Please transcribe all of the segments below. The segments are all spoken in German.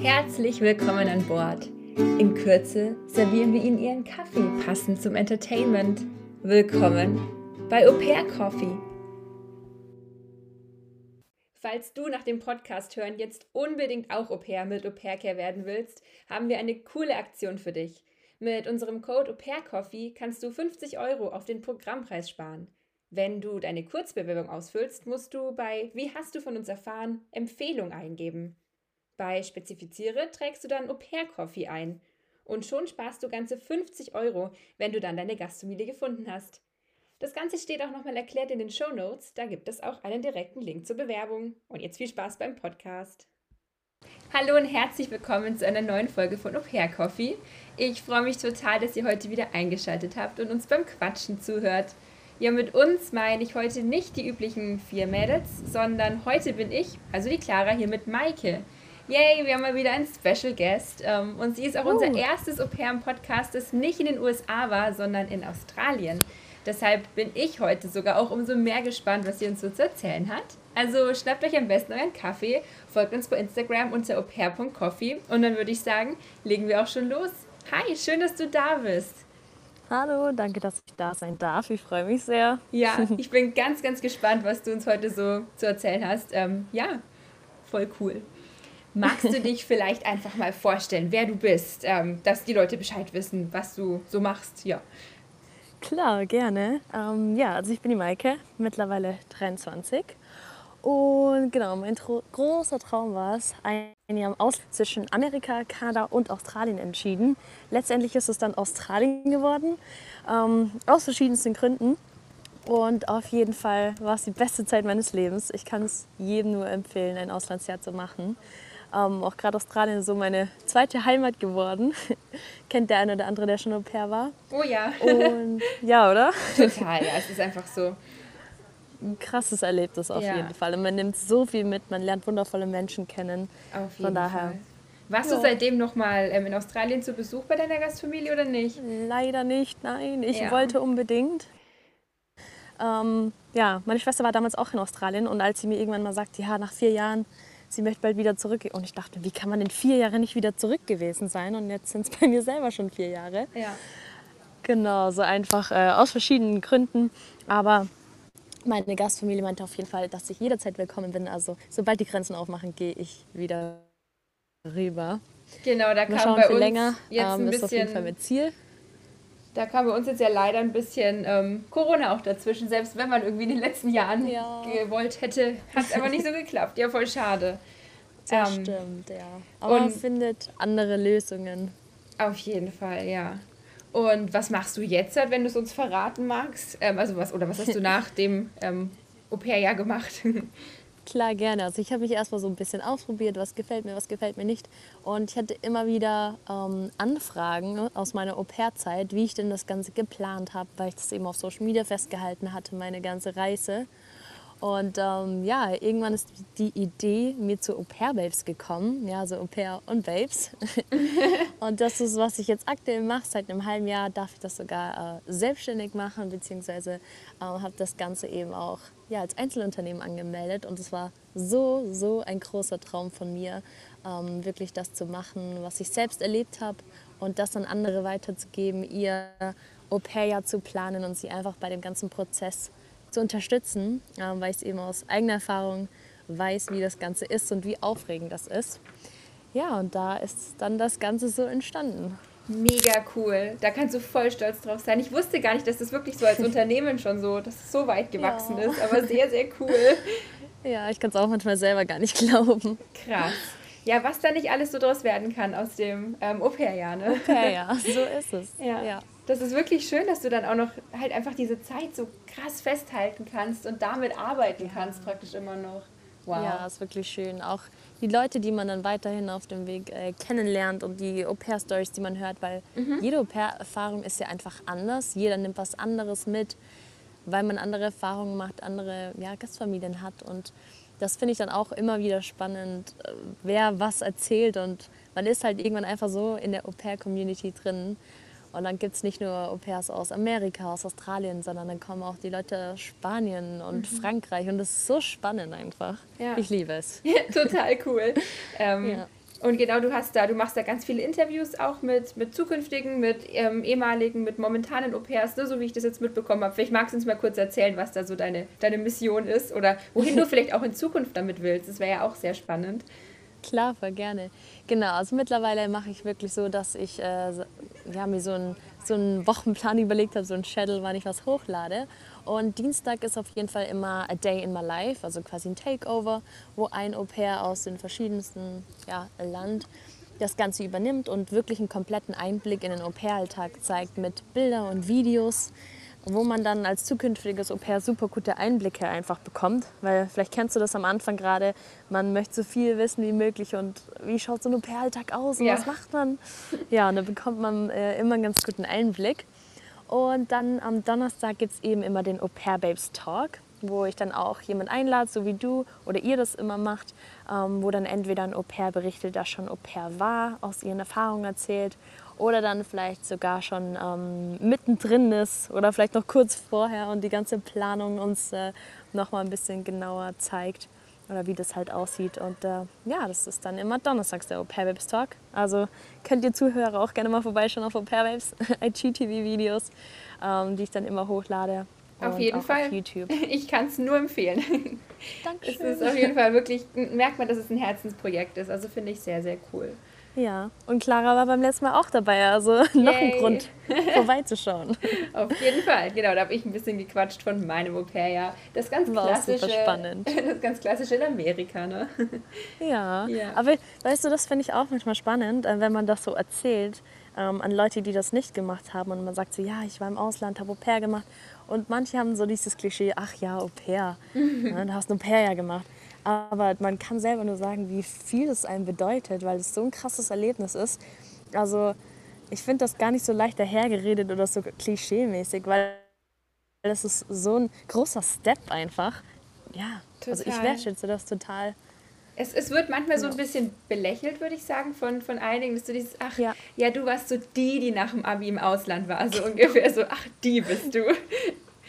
Herzlich willkommen an Bord. In Kürze servieren wir Ihnen Ihren Kaffee passend zum Entertainment. Willkommen bei Au Pair Coffee. Falls du nach dem Podcast hören jetzt unbedingt auch Au Pair mit Au Pair Care werden willst, haben wir eine coole Aktion für dich. Mit unserem Code Au Pair Coffee kannst du 50 Euro auf den Programmpreis sparen. Wenn du deine Kurzbewerbung ausfüllst, musst du bei Wie hast du von uns erfahren? Empfehlung eingeben. Bei Spezifiziere trägst du dann Au Pair Coffee ein. Und schon sparst du ganze 50 Euro, wenn du dann deine Gastfamilie gefunden hast. Das Ganze steht auch nochmal erklärt in den Show Notes. Da gibt es auch einen direkten Link zur Bewerbung. Und jetzt viel Spaß beim Podcast. Hallo und herzlich willkommen zu einer neuen Folge von Au Pair Coffee. Ich freue mich total, dass ihr heute wieder eingeschaltet habt und uns beim Quatschen zuhört. Ja, mit uns meine ich heute nicht die üblichen vier Mädels, sondern heute bin ich, also die Clara, hier mit Maike. Yay, wir haben mal wieder einen Special Guest. Ähm, und sie ist auch uh. unser erstes Au pair im Podcast, das nicht in den USA war, sondern in Australien. Deshalb bin ich heute sogar auch umso mehr gespannt, was sie uns so zu erzählen hat. Also schnappt euch am besten euren Kaffee, folgt uns bei Instagram unter aupair.coffee und dann würde ich sagen, legen wir auch schon los. Hi, schön, dass du da bist. Hallo, danke, dass ich da sein darf. Ich freue mich sehr. Ja, ich bin ganz, ganz gespannt, was du uns heute so zu erzählen hast. Ähm, ja, voll cool. Magst du dich vielleicht einfach mal vorstellen, wer du bist, ähm, dass die Leute Bescheid wissen, was du so machst? Ja. Klar, gerne. Ähm, ja, also ich bin die Maike, mittlerweile 23 und genau, mein großer Traum war es, ein Jahr aus zwischen Amerika, Kanada und Australien entschieden. Letztendlich ist es dann Australien geworden, ähm, aus verschiedensten Gründen. Und auf jeden Fall war es die beste Zeit meines Lebens. Ich kann es jedem nur empfehlen, ein Auslandsjahr zu machen. Ähm, auch gerade Australien ist so meine zweite Heimat geworden. Kennt der eine oder andere, der schon Au pair war? Oh ja. Und ja, oder? Total, ja. Es ist einfach so ein krasses Erlebnis auf ja. jeden Fall. Und man nimmt so viel mit, man lernt wundervolle Menschen kennen. Auf jeden Von daher. Fall. Warst ja. du seitdem noch mal ähm, in Australien zu Besuch bei deiner Gastfamilie oder nicht? Leider nicht, nein. Ich ja. wollte unbedingt. Ähm, ja, meine Schwester war damals auch in Australien und als sie mir irgendwann mal sagte, ja, nach vier Jahren, sie möchte bald wieder zurück. Und ich dachte, wie kann man in vier Jahren nicht wieder zurück gewesen sein? Und jetzt sind es bei mir selber schon vier Jahre. Ja. Genau, so einfach äh, aus verschiedenen Gründen. Aber meine Gastfamilie meinte auf jeden Fall, dass ich jederzeit willkommen bin. Also sobald die Grenzen aufmachen, gehe ich wieder rüber. Genau, da kam bei uns länger, jetzt ähm, ein bisschen, ist auf jeden Fall mit Ziel. Da kam bei uns jetzt ja leider ein bisschen ähm, Corona auch dazwischen. Selbst wenn man irgendwie in den letzten Jahren ja. gewollt hätte, hat es aber nicht so geklappt. Ja, voll schade. Das ähm, stimmt, ja. Aber man findet andere Lösungen. Auf jeden Fall, ja. Und was machst du jetzt, wenn du es uns verraten magst? Ähm, also was, oder was hast du nach dem ähm, Au-pair-Jahr gemacht? Klar, gerne. Also ich habe mich erstmal so ein bisschen ausprobiert, was gefällt mir, was gefällt mir nicht. Und ich hatte immer wieder ähm, Anfragen aus meiner Au-pair-Zeit, wie ich denn das Ganze geplant habe, weil ich das eben auf Social Media festgehalten hatte, meine ganze Reise. Und ähm, ja, irgendwann ist die Idee mir zu Au-pair-Babes gekommen, ja, so Au-pair und Babes. und das ist, was ich jetzt aktuell mache. Seit einem halben Jahr darf ich das sogar äh, selbstständig machen, beziehungsweise äh, habe das Ganze eben auch ja, als Einzelunternehmen angemeldet. Und es war so, so ein großer Traum von mir, ähm, wirklich das zu machen, was ich selbst erlebt habe und das an andere weiterzugeben, ihr Au-pair-Jahr zu planen und sie einfach bei dem ganzen Prozess zu unterstützen, weil ich es eben aus eigener Erfahrung weiß, wie das Ganze ist und wie aufregend das ist. Ja, und da ist dann das Ganze so entstanden. Mega cool. Da kannst du voll stolz drauf sein. Ich wusste gar nicht, dass das wirklich so als Unternehmen schon so, dass es so weit gewachsen ja. ist, aber sehr, sehr cool. Ja, ich kann es auch manchmal selber gar nicht glauben. Krass. Ja, was da nicht alles so draus werden kann aus dem ähm, Au-pair-Jahr, ne? Au-pair-Jahr, so ist es. ja. ja das ist wirklich schön, dass du dann auch noch halt einfach diese Zeit so krass festhalten kannst und damit arbeiten kannst praktisch immer noch. Wow. Ja, ist wirklich schön. Auch die Leute, die man dann weiterhin auf dem Weg äh, kennenlernt und die Au-pair-Stories, die man hört, weil mhm. jede Au-pair-Erfahrung ist ja einfach anders. Jeder nimmt was anderes mit, weil man andere Erfahrungen macht, andere ja, Gastfamilien hat. Und das finde ich dann auch immer wieder spannend, äh, wer was erzählt. Und man ist halt irgendwann einfach so in der Au-pair-Community drin und dann gibt es nicht nur Au-pairs aus Amerika, aus Australien, sondern dann kommen auch die Leute aus Spanien und mhm. Frankreich. Und das ist so spannend einfach. Ja. Ich liebe es. Ja, total cool. ähm, ja. Und genau, du hast da, du machst da ganz viele Interviews auch mit, mit zukünftigen, mit ähm, ehemaligen, mit momentanen Au-pairs, ne, so wie ich das jetzt mitbekommen habe. Vielleicht magst du uns mal kurz erzählen, was da so deine, deine Mission ist oder wohin du vielleicht auch in Zukunft damit willst. Das wäre ja auch sehr spannend. Klar, voll gerne. Genau, also mittlerweile mache ich wirklich so, dass ich äh, ja, mir so einen so einen Wochenplan überlegt habe, so ein Schedule, wann ich was hochlade. Und Dienstag ist auf jeden Fall immer a day in my life, also quasi ein Takeover, wo ein Au pair aus den verschiedensten ja, Land das Ganze übernimmt und wirklich einen kompletten Einblick in den Au pair-Alltag zeigt mit Bildern und Videos wo man dann als zukünftiges Au pair super gute Einblicke einfach bekommt. Weil vielleicht kennst du das am Anfang gerade, man möchte so viel wissen wie möglich und wie schaut so ein Au pair-Alltag aus und ja. was macht man? Ja, und da bekommt man äh, immer einen ganz guten Einblick. Und dann am Donnerstag gibt es eben immer den Au pair Babes Talk, wo ich dann auch jemand einlade, so wie du oder ihr das immer macht, ähm, wo dann entweder ein Au pair berichtet, das schon Au pair war, aus ihren Erfahrungen erzählt oder dann vielleicht sogar schon ähm, mittendrin ist oder vielleicht noch kurz vorher und die ganze Planung uns äh, noch mal ein bisschen genauer zeigt oder wie das halt aussieht. Und äh, ja, das ist dann immer donnerstags der Au Pair Babes Talk. Also könnt ihr Zuhörer auch gerne mal vorbeischauen auf Au Pair Babes IGTV-Videos, ähm, die ich dann immer hochlade. Auf jeden Fall. Auf YouTube. Ich kann es nur empfehlen. Dankeschön. Es ist auf jeden Fall wirklich, merkt man, dass es ein Herzensprojekt ist. Also finde ich sehr, sehr cool. Ja, und Clara war beim letzten Mal auch dabei, also noch ein Grund, vorbeizuschauen. Auf jeden Fall, genau, da habe ich ein bisschen gequatscht von meinem Au-pair, ja. Das ganz war klassische, spannend. das ganz klassische in Amerika, ne? Ja, ja. aber weißt du, das finde ich auch manchmal spannend, äh, wenn man das so erzählt ähm, an Leute, die das nicht gemacht haben und man sagt so, ja, ich war im Ausland, habe Au-pair gemacht und manche haben so dieses Klischee, ach ja, Au-pair, ja, du hast ein Au-pair ja gemacht. Aber man kann selber nur sagen, wie viel es einem bedeutet, weil es so ein krasses Erlebnis ist. Also ich finde das gar nicht so leicht dahergeredet oder so klischee-mäßig, weil das ist so ein großer Step einfach. Ja, total. also ich wertschätze das total. Es, es wird manchmal so ein bisschen belächelt, würde ich sagen, von, von einigen, dass du dieses, ach, ja. ja, du warst so die, die nach dem Abi im Ausland war, so ungefähr so, ach, die bist du.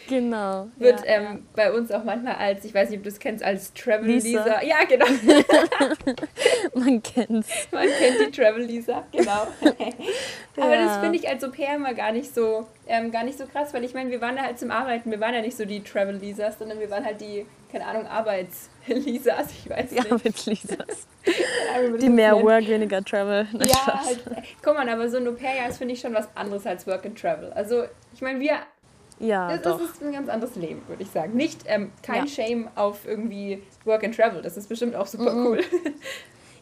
Genau. Wird ja, ähm, ja. bei uns auch manchmal als, ich weiß nicht, ob du es kennst, als Travel Lisa. Lisa. Ja, genau. Man kennt's. Man kennt die Travel Lisa, genau. Aber ja. das finde ich als Au pair immer gar nicht so, ähm, gar nicht so krass, weil ich meine, wir waren da halt zum Arbeiten, wir waren ja nicht so die Travel Lisas, sondern wir waren halt die, keine Ahnung, Arbeits-Lisas, ich weiß nicht. Die Arbeits-Lisas. die mehr Work, weniger Travel. ja, halt, guck mal, aber so ein Au pair ist, finde ich, schon was anderes als Work and Travel. Also, ich meine, wir ja, das, doch. ist ein ganz anderes Leben, würde ich sagen. Nicht ähm, kein ja. Shame auf irgendwie Work and Travel. Das ist bestimmt auch super mhm. cool.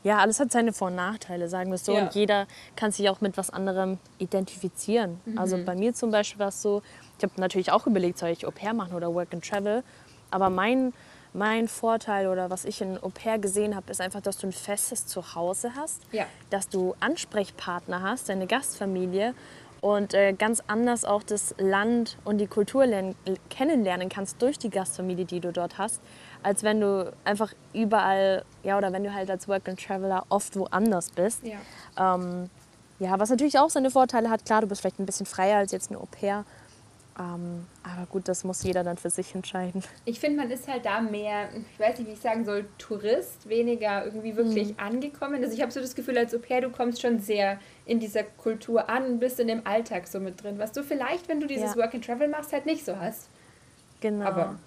Ja, alles hat seine Vor- und Nachteile, sagen wir es so. Ja. Und jeder kann sich auch mit was anderem identifizieren. Mhm. Also bei mir zum Beispiel war es so, ich habe natürlich auch überlegt, soll ich Au pair machen oder Work and Travel. Aber mein, mein Vorteil oder was ich in Au pair gesehen habe, ist einfach, dass du ein festes Zuhause hast, ja. dass du Ansprechpartner hast, deine Gastfamilie und äh, ganz anders auch das Land und die Kultur lernen, kennenlernen kannst durch die Gastfamilie, die du dort hast, als wenn du einfach überall, ja, oder wenn du halt als Work and Traveler oft woanders bist. Ja. Ähm, ja, was natürlich auch seine Vorteile hat. Klar, du bist vielleicht ein bisschen freier als jetzt ein Au pair. Ähm, aber gut, das muss jeder dann für sich entscheiden. Ich finde, man ist halt da mehr, ich weiß nicht, wie ich sagen soll, Tourist, weniger irgendwie wirklich mhm. angekommen. Also ich habe so das Gefühl, als Au pair, du kommst schon sehr in dieser Kultur an, bist in dem Alltag so mit drin, was du vielleicht, wenn du dieses ja. Work and Travel machst, halt nicht so hast. Genau. Aber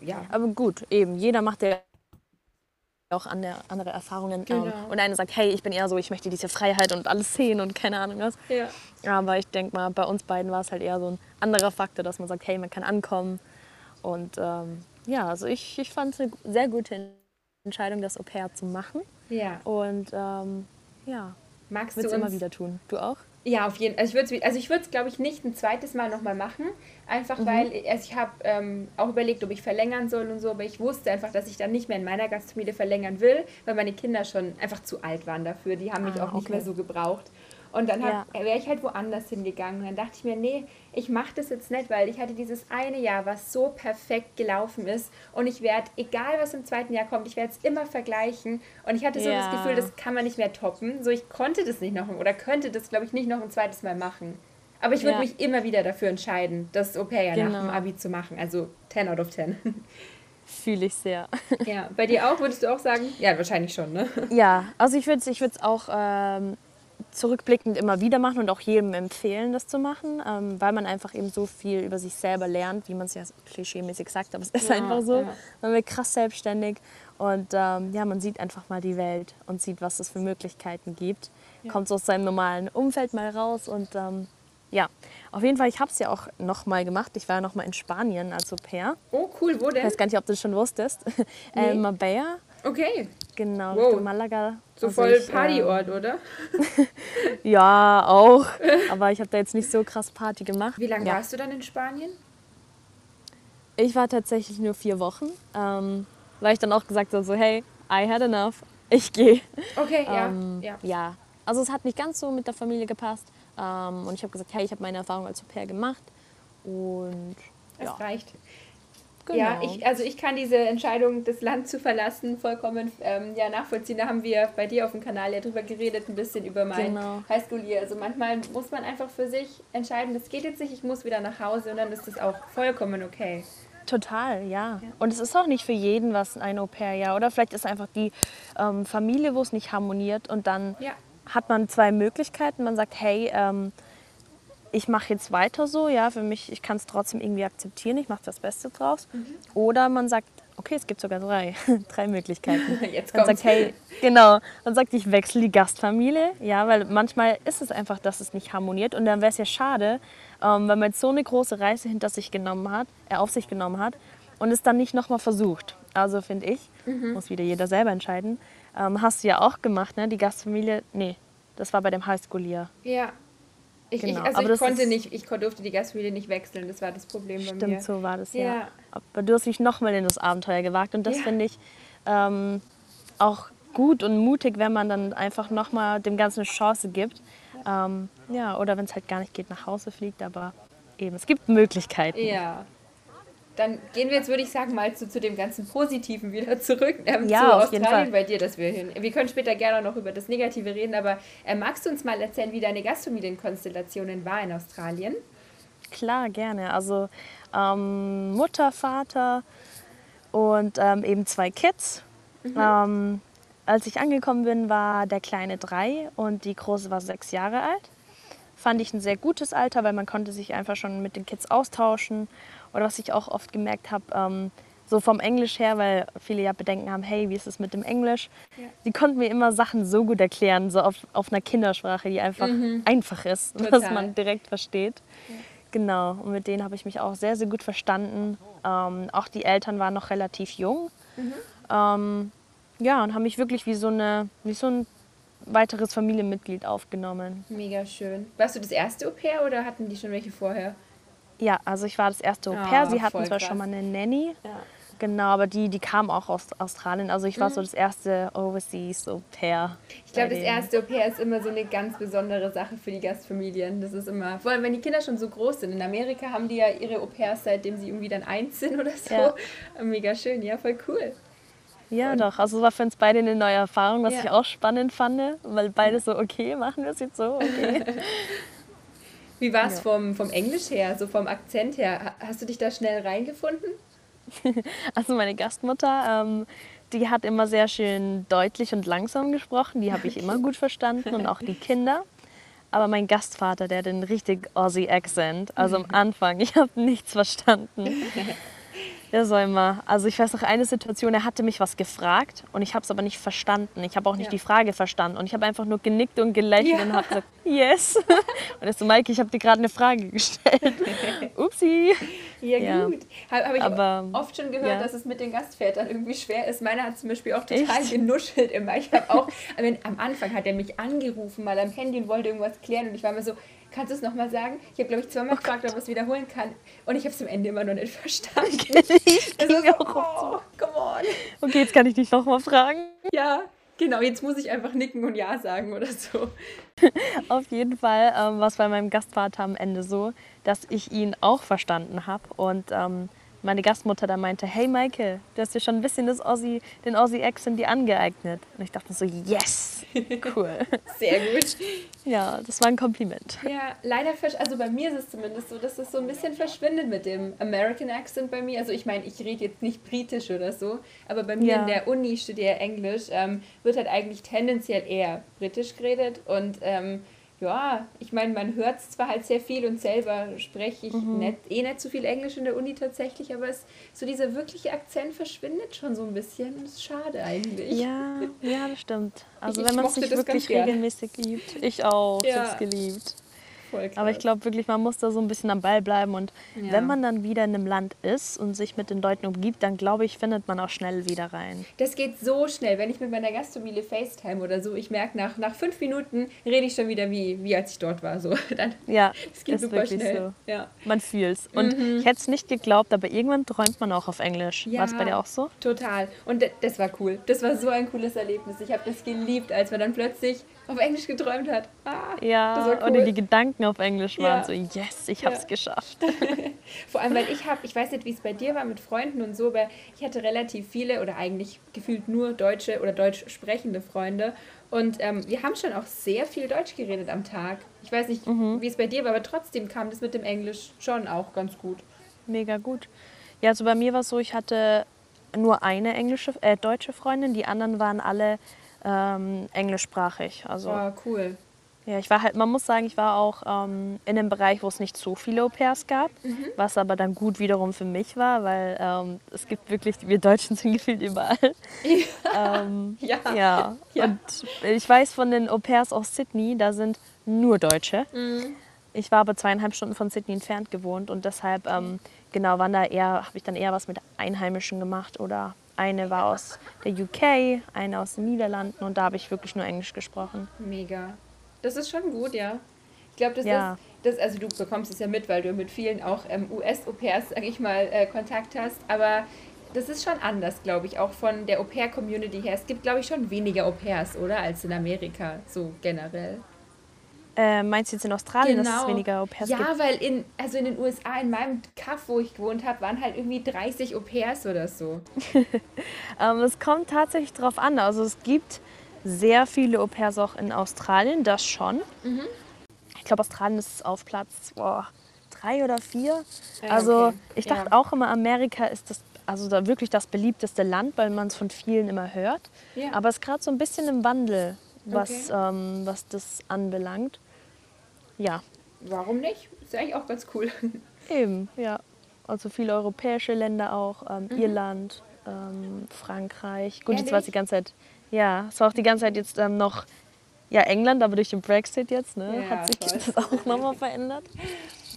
ja. Aber gut, eben, jeder macht ja auch andere, andere Erfahrungen. Genau. Ähm, und einer sagt, hey, ich bin eher so, ich möchte diese Freiheit und alles sehen und keine Ahnung was. Ja. Aber ich denke mal, bei uns beiden war es halt eher so ein anderer Faktor, dass man sagt, hey, man kann ankommen. Und ähm, ja, also ich, ich fand es eine sehr gute Entscheidung, das Au pair zu machen. Ja. Und ähm, ja, Magst du es immer wieder tun. Du auch? Ja, auf jeden Fall. Also ich würde es, also ich würde es, glaube ich, nicht ein zweites Mal nochmal machen. Einfach mhm. weil, also ich habe ähm, auch überlegt, ob ich verlängern soll und so, aber ich wusste einfach, dass ich dann nicht mehr in meiner Gastfamilie verlängern will, weil meine Kinder schon einfach zu alt waren dafür. Die haben mich ah, auch nicht okay. mehr so gebraucht. Und dann ja. wäre ich halt woanders hingegangen. Und dann dachte ich mir, nee, ich mache das jetzt nicht, weil ich hatte dieses eine Jahr, was so perfekt gelaufen ist. Und ich werde, egal was im zweiten Jahr kommt, ich werde es immer vergleichen. Und ich hatte so ja. das Gefühl, das kann man nicht mehr toppen. So, ich konnte das nicht noch oder könnte das, glaube ich, nicht noch ein zweites Mal machen. Aber ich würde ja. mich immer wieder dafür entscheiden, das Au-pair ja genau. nach dem Abi zu machen. Also 10 out of 10. Fühle ich sehr. Ja, bei dir auch, würdest du auch sagen? Ja, wahrscheinlich schon, ne? Ja, also ich würde es ich würd's auch ähm, zurückblickend immer wieder machen und auch jedem empfehlen, das zu machen, ähm, weil man einfach eben so viel über sich selber lernt, wie man es ja klischee-mäßig sagt, aber es ist Ja, einfach so. ja. Man wird krass selbstständig und ähm, ja, man sieht einfach mal die Welt und sieht, was es für Möglichkeiten gibt. Kommt so aus seinem normalen Umfeld mal raus und ähm, ja, auf jeden Fall, ich habe es ja auch noch mal gemacht. Ich war ja noch mal in Spanien als Au pair. Oh, cool, wo Ich denn? weiß gar nicht, ob du das schon wusstest. Nee. äh, Marbella, Okay, genau, Wow. Richtung Malaga. so Also voll ich, äh, Partyort, oder? Ja, auch. Aber ich habe da jetzt nicht so krass Party gemacht. Wie lange ja. warst du dann in Spanien? Ich war tatsächlich nur vier Wochen, ähm, weil ich dann auch gesagt habe, so hey, I had enough, ich gehe. Okay, ja. Ähm, ja. ja, also es hat nicht ganz so mit der Familie gepasst. Ähm, und ich habe gesagt, hey, ich habe meine Erfahrung als Au pair gemacht. Und Es ja, reicht. Genau. Ja, ich, also ich kann diese Entscheidung, das Land zu verlassen, vollkommen ähm, ja, nachvollziehen. Da haben wir bei dir auf dem Kanal ja drüber geredet, ein bisschen über mein Genau. Highschool-Year. Also manchmal muss man einfach für sich entscheiden, das geht jetzt nicht, ich muss wieder nach Hause und dann ist das auch vollkommen okay. Total, ja. Und es ist auch nicht für jeden was ein Au pair, ja. Oder vielleicht ist einfach die ähm, Familie, wo es nicht harmoniert und dann Ja. hat man zwei Möglichkeiten. Man sagt, hey, ähm, ich mache jetzt weiter so, ja, für mich, ich kann es trotzdem irgendwie akzeptieren, ich mache das Beste draus. Mhm. Oder man sagt, okay, es gibt sogar drei, drei Möglichkeiten. Jetzt Man kommt's. sagt, hey, genau, man sagt, ich wechsle die Gastfamilie, ja, weil manchmal ist es einfach, dass es nicht harmoniert und dann wäre es ja schade, ähm, wenn man jetzt so eine große Reise hinter sich genommen hat, äh, auf sich genommen hat und es dann nicht nochmal versucht. Also finde ich, Mhm. muss wieder jeder selber entscheiden. Ähm, hast du ja auch gemacht, ne? Die Gastfamilie, nee, das war bei dem Highschool-Year. Ja. Ich, Genau, ich, also aber ich konnte nicht, ich durfte die Gastfamilie nicht wechseln, das war das Problem bei mir. Stimmt, so war das ja. Ja. Aber du hast dich nochmal in das Abenteuer gewagt und das Ja. finde ich ähm, auch gut und mutig, wenn man dann einfach nochmal dem Ganzen eine Chance gibt. Ähm, ja, oder wenn es halt gar nicht geht, nach Hause fliegt, aber eben, es gibt Möglichkeiten. Ja. Dann gehen wir jetzt, würde ich sagen, mal zu, zu dem ganzen Positiven wieder zurück. Ähm, Ja, zu auf jeden Australien Fall. bei dir, dass wir hin. Wir können später gerne noch über das Negative reden, aber äh, magst du uns mal erzählen, wie deine Gastfamilienkonstellationen war in Australien? Klar, gerne. Also ähm, Mutter, Vater und ähm, eben zwei Kids. Ähm, als ich angekommen bin, war der Kleine drei und die Große war sechs Jahre alt. Fand ich ein sehr gutes Alter, weil man konnte sich einfach schon mit den Kids austauschen. Oder was ich auch oft gemerkt habe, ähm, so vom Englisch her, weil viele ja Bedenken haben, hey, wie ist es mit dem Englisch? Ja. Die konnten mir immer Sachen so gut erklären, so auf, auf einer Kindersprache, die einfach einfach ist, was Total. man direkt versteht. Genau, und mit denen habe ich mich auch sehr, sehr gut verstanden. Ähm, auch die Eltern waren noch relativ jung. Ähm, ja, und haben mich wirklich wie so, eine, wie so ein weiteres Familienmitglied aufgenommen. Mega schön. Warst du das erste Au pair oder hatten die schon welche vorher? Ja, also ich war das erste Au pair. Sie hatten zwar krass. schon mal eine Nanny, Ja. genau, aber die, die kam auch aus Australien. Also ich war so das erste Overseas Au pair. Ich glaube, das erste Au pair ist immer so eine ganz besondere Sache für die Gastfamilien. Das ist immer, vor allem wenn die Kinder schon so groß sind. In Amerika haben die ja ihre Au pairs, seitdem sie irgendwie dann eins sind oder so. Ja. Mega schön, ja, voll cool. Ja, doch. Also es war für uns beide eine neue Erfahrung, was Ja. ich auch spannend fand, weil beide so, okay, machen wir es jetzt so, okay. Wie war es Ja. vom, vom Englisch her, so vom Akzent her? Ha- Hast du dich da schnell reingefunden? Also meine Gastmutter, ähm, die hat immer sehr schön deutlich und langsam gesprochen. Die habe ich immer gut verstanden und auch die Kinder. Aber mein Gastvater, der hat den richtig Aussie-Accent. Also am Anfang, ich habe nichts verstanden. Der soll immer. Also ich weiß noch eine Situation, er hatte mich was gefragt und ich habe es aber nicht verstanden. Ich habe auch nicht Ja. die Frage verstanden und ich habe einfach nur genickt und gelächelt Ja. und habe gesagt, yes. Und er so, Maike, ich habe dir gerade eine Frage gestellt. Upsi. Ja, Ja. gut. Habe hab ich Aber, oft schon gehört, ja. dass es mit den Gastvätern irgendwie schwer ist. Meiner hat zum Beispiel auch total Echt? genuschelt immer. Ich habe auch, mean, am Anfang hat er mich angerufen, mal am Handy und wollte irgendwas klären und ich war mir so, kannst du es nochmal sagen? Ich habe, glaube ich, Oh zweimal gefragt, ob er es wiederholen kann und ich habe es am Ende immer noch nicht verstanden. ich mir so, auch oh, come on. Okay, jetzt kann ich dich noch mal fragen. Ja, genau, jetzt muss ich einfach nicken und Ja sagen oder so. Auf jeden Fall ähm, war es bei meinem Gastvater am Ende so, dass ich ihn auch verstanden habe. Und ähm, meine Gastmutter da meinte, hey Michael, du hast dir schon ein bisschen das Aussie, den Aussie-Accent dir angeeignet. Und ich dachte so, yes, cool. Sehr gut. Ja, das war ein Kompliment. Ja, leider, also bei mir ist es zumindest so, dass es so ein bisschen verschwindet mit dem American Accent bei mir. Also ich meine, ich rede jetzt nicht britisch oder so, aber bei mir Ja. in der Uni, ich studiere Englisch, ähm, wird halt eigentlich tendenziell eher britisch geredet und ähm, ja, ich meine, man hört es zwar halt sehr viel und selber spreche ich Mhm. nicht, eh nicht so viel Englisch in der Uni tatsächlich, aber es, so dieser wirkliche Akzent verschwindet schon so ein bisschen. Das ist schade eigentlich. Ja, ja, das stimmt. Also Ich- wenn man es das wirklich regelmäßig übt. Ich auch, ich Ja. hab's geliebt. Voll Aber ich glaube wirklich, man muss da so ein bisschen am Ball bleiben. Und Ja. wenn man dann wieder in einem Land ist und sich mit den Leuten umgibt, dann glaube ich, findet man auch schnell wieder rein. Das geht so schnell, wenn ich mit meiner Gastfamilie FaceTime oder so, ich merke, nach, nach fünf Minuten rede ich schon wieder wie, wie als ich dort war. So. Dann, Ja, das geht super wirklich schnell. so. Ja. Man fühlt's. Und ich hätte es nicht geglaubt, aber irgendwann träumt man auch auf Englisch. Ja. War es bei dir auch so? Total. Und das war cool. Das war so ein cooles Erlebnis. Ich habe das geliebt, als man dann plötzlich auf Englisch geträumt hat. Ah, Ja, das war cool. oder die Gedanken auf Englisch waren Ja. so, yes, ich Ja. hab's geschafft. Vor allem, weil ich habe, ich weiß nicht, wie es bei dir war mit Freunden und so, aber ich hatte relativ viele oder eigentlich gefühlt nur deutsche oder deutsch sprechende Freunde. Und ähm, wir haben schon auch sehr viel Deutsch geredet am Tag. Ich weiß nicht, Mhm. wie es bei dir war, aber trotzdem kam das mit dem Englisch schon auch ganz gut. Mega gut. Ja, also bei mir war es so, ich hatte nur eine englische, äh, deutsche Freundin, die anderen waren alle ähm, englischsprachig. Also Oh, cool. ja, ich war halt, man muss sagen, ich war auch ähm, in einem Bereich, wo es nicht so viele Au-pairs gab, Mhm. was aber dann gut wiederum für mich war, weil ähm, es gibt wirklich, wir Deutschen sind gefühlt überall. ähm, Ja. ja. Ja. und ich weiß von den Au-pairs aus Sydney, da sind nur Deutsche. Mhm. Ich war aber zweieinhalb Stunden von Sydney entfernt gewohnt und deshalb ähm, genau waren da eher, habe ich dann eher was mit Einheimischen gemacht oder eine war aus der UK, eine aus den Niederlanden und da habe ich wirklich nur Englisch gesprochen. Mega. Das ist schon gut, ja. Ich glaube, das Ja. ist, das, also du bekommst es ja mit, weil du mit vielen auch ähm, US-Au-pairs, sag ich mal, äh, Kontakt hast, aber das ist schon anders, glaube ich, auch von der Au-pair-Community her. Es gibt, glaube ich, schon weniger Au-pairs, oder? Als in Amerika, so generell. Äh, meinst du jetzt in Australien, dass es weniger Au-pairs Genau. Ja, gibt? weil in, also in den USA, in meinem Kaff, wo ich gewohnt habe, waren halt irgendwie 30 Au-pairs oder so. Ähm, es kommt tatsächlich drauf an. Also es gibt sehr viele Au-pairs auch in Australien, das schon. Mhm. Ich glaube, Australien ist auf Platz boah, drei oder vier. Ja, also okay. ich Ja. dachte auch immer, Amerika ist das, also da wirklich das beliebteste Land, weil man es von vielen immer hört. Ja. Aber es ist gerade so ein bisschen im Wandel, was, Okay. ähm, was das anbelangt. Ja, Warum nicht? Ist ja eigentlich auch ganz cool. eben, ja. Also viele europäische Länder auch, ähm, Irland, ähm, Frankreich. Gut, jetzt war es die Ehrlich? ganze Zeit, ja, es war auch die ganze Zeit jetzt ähm, noch, ja, England, aber durch den Brexit jetzt, ne, Ja, hat sich voll. das auch nochmal verändert.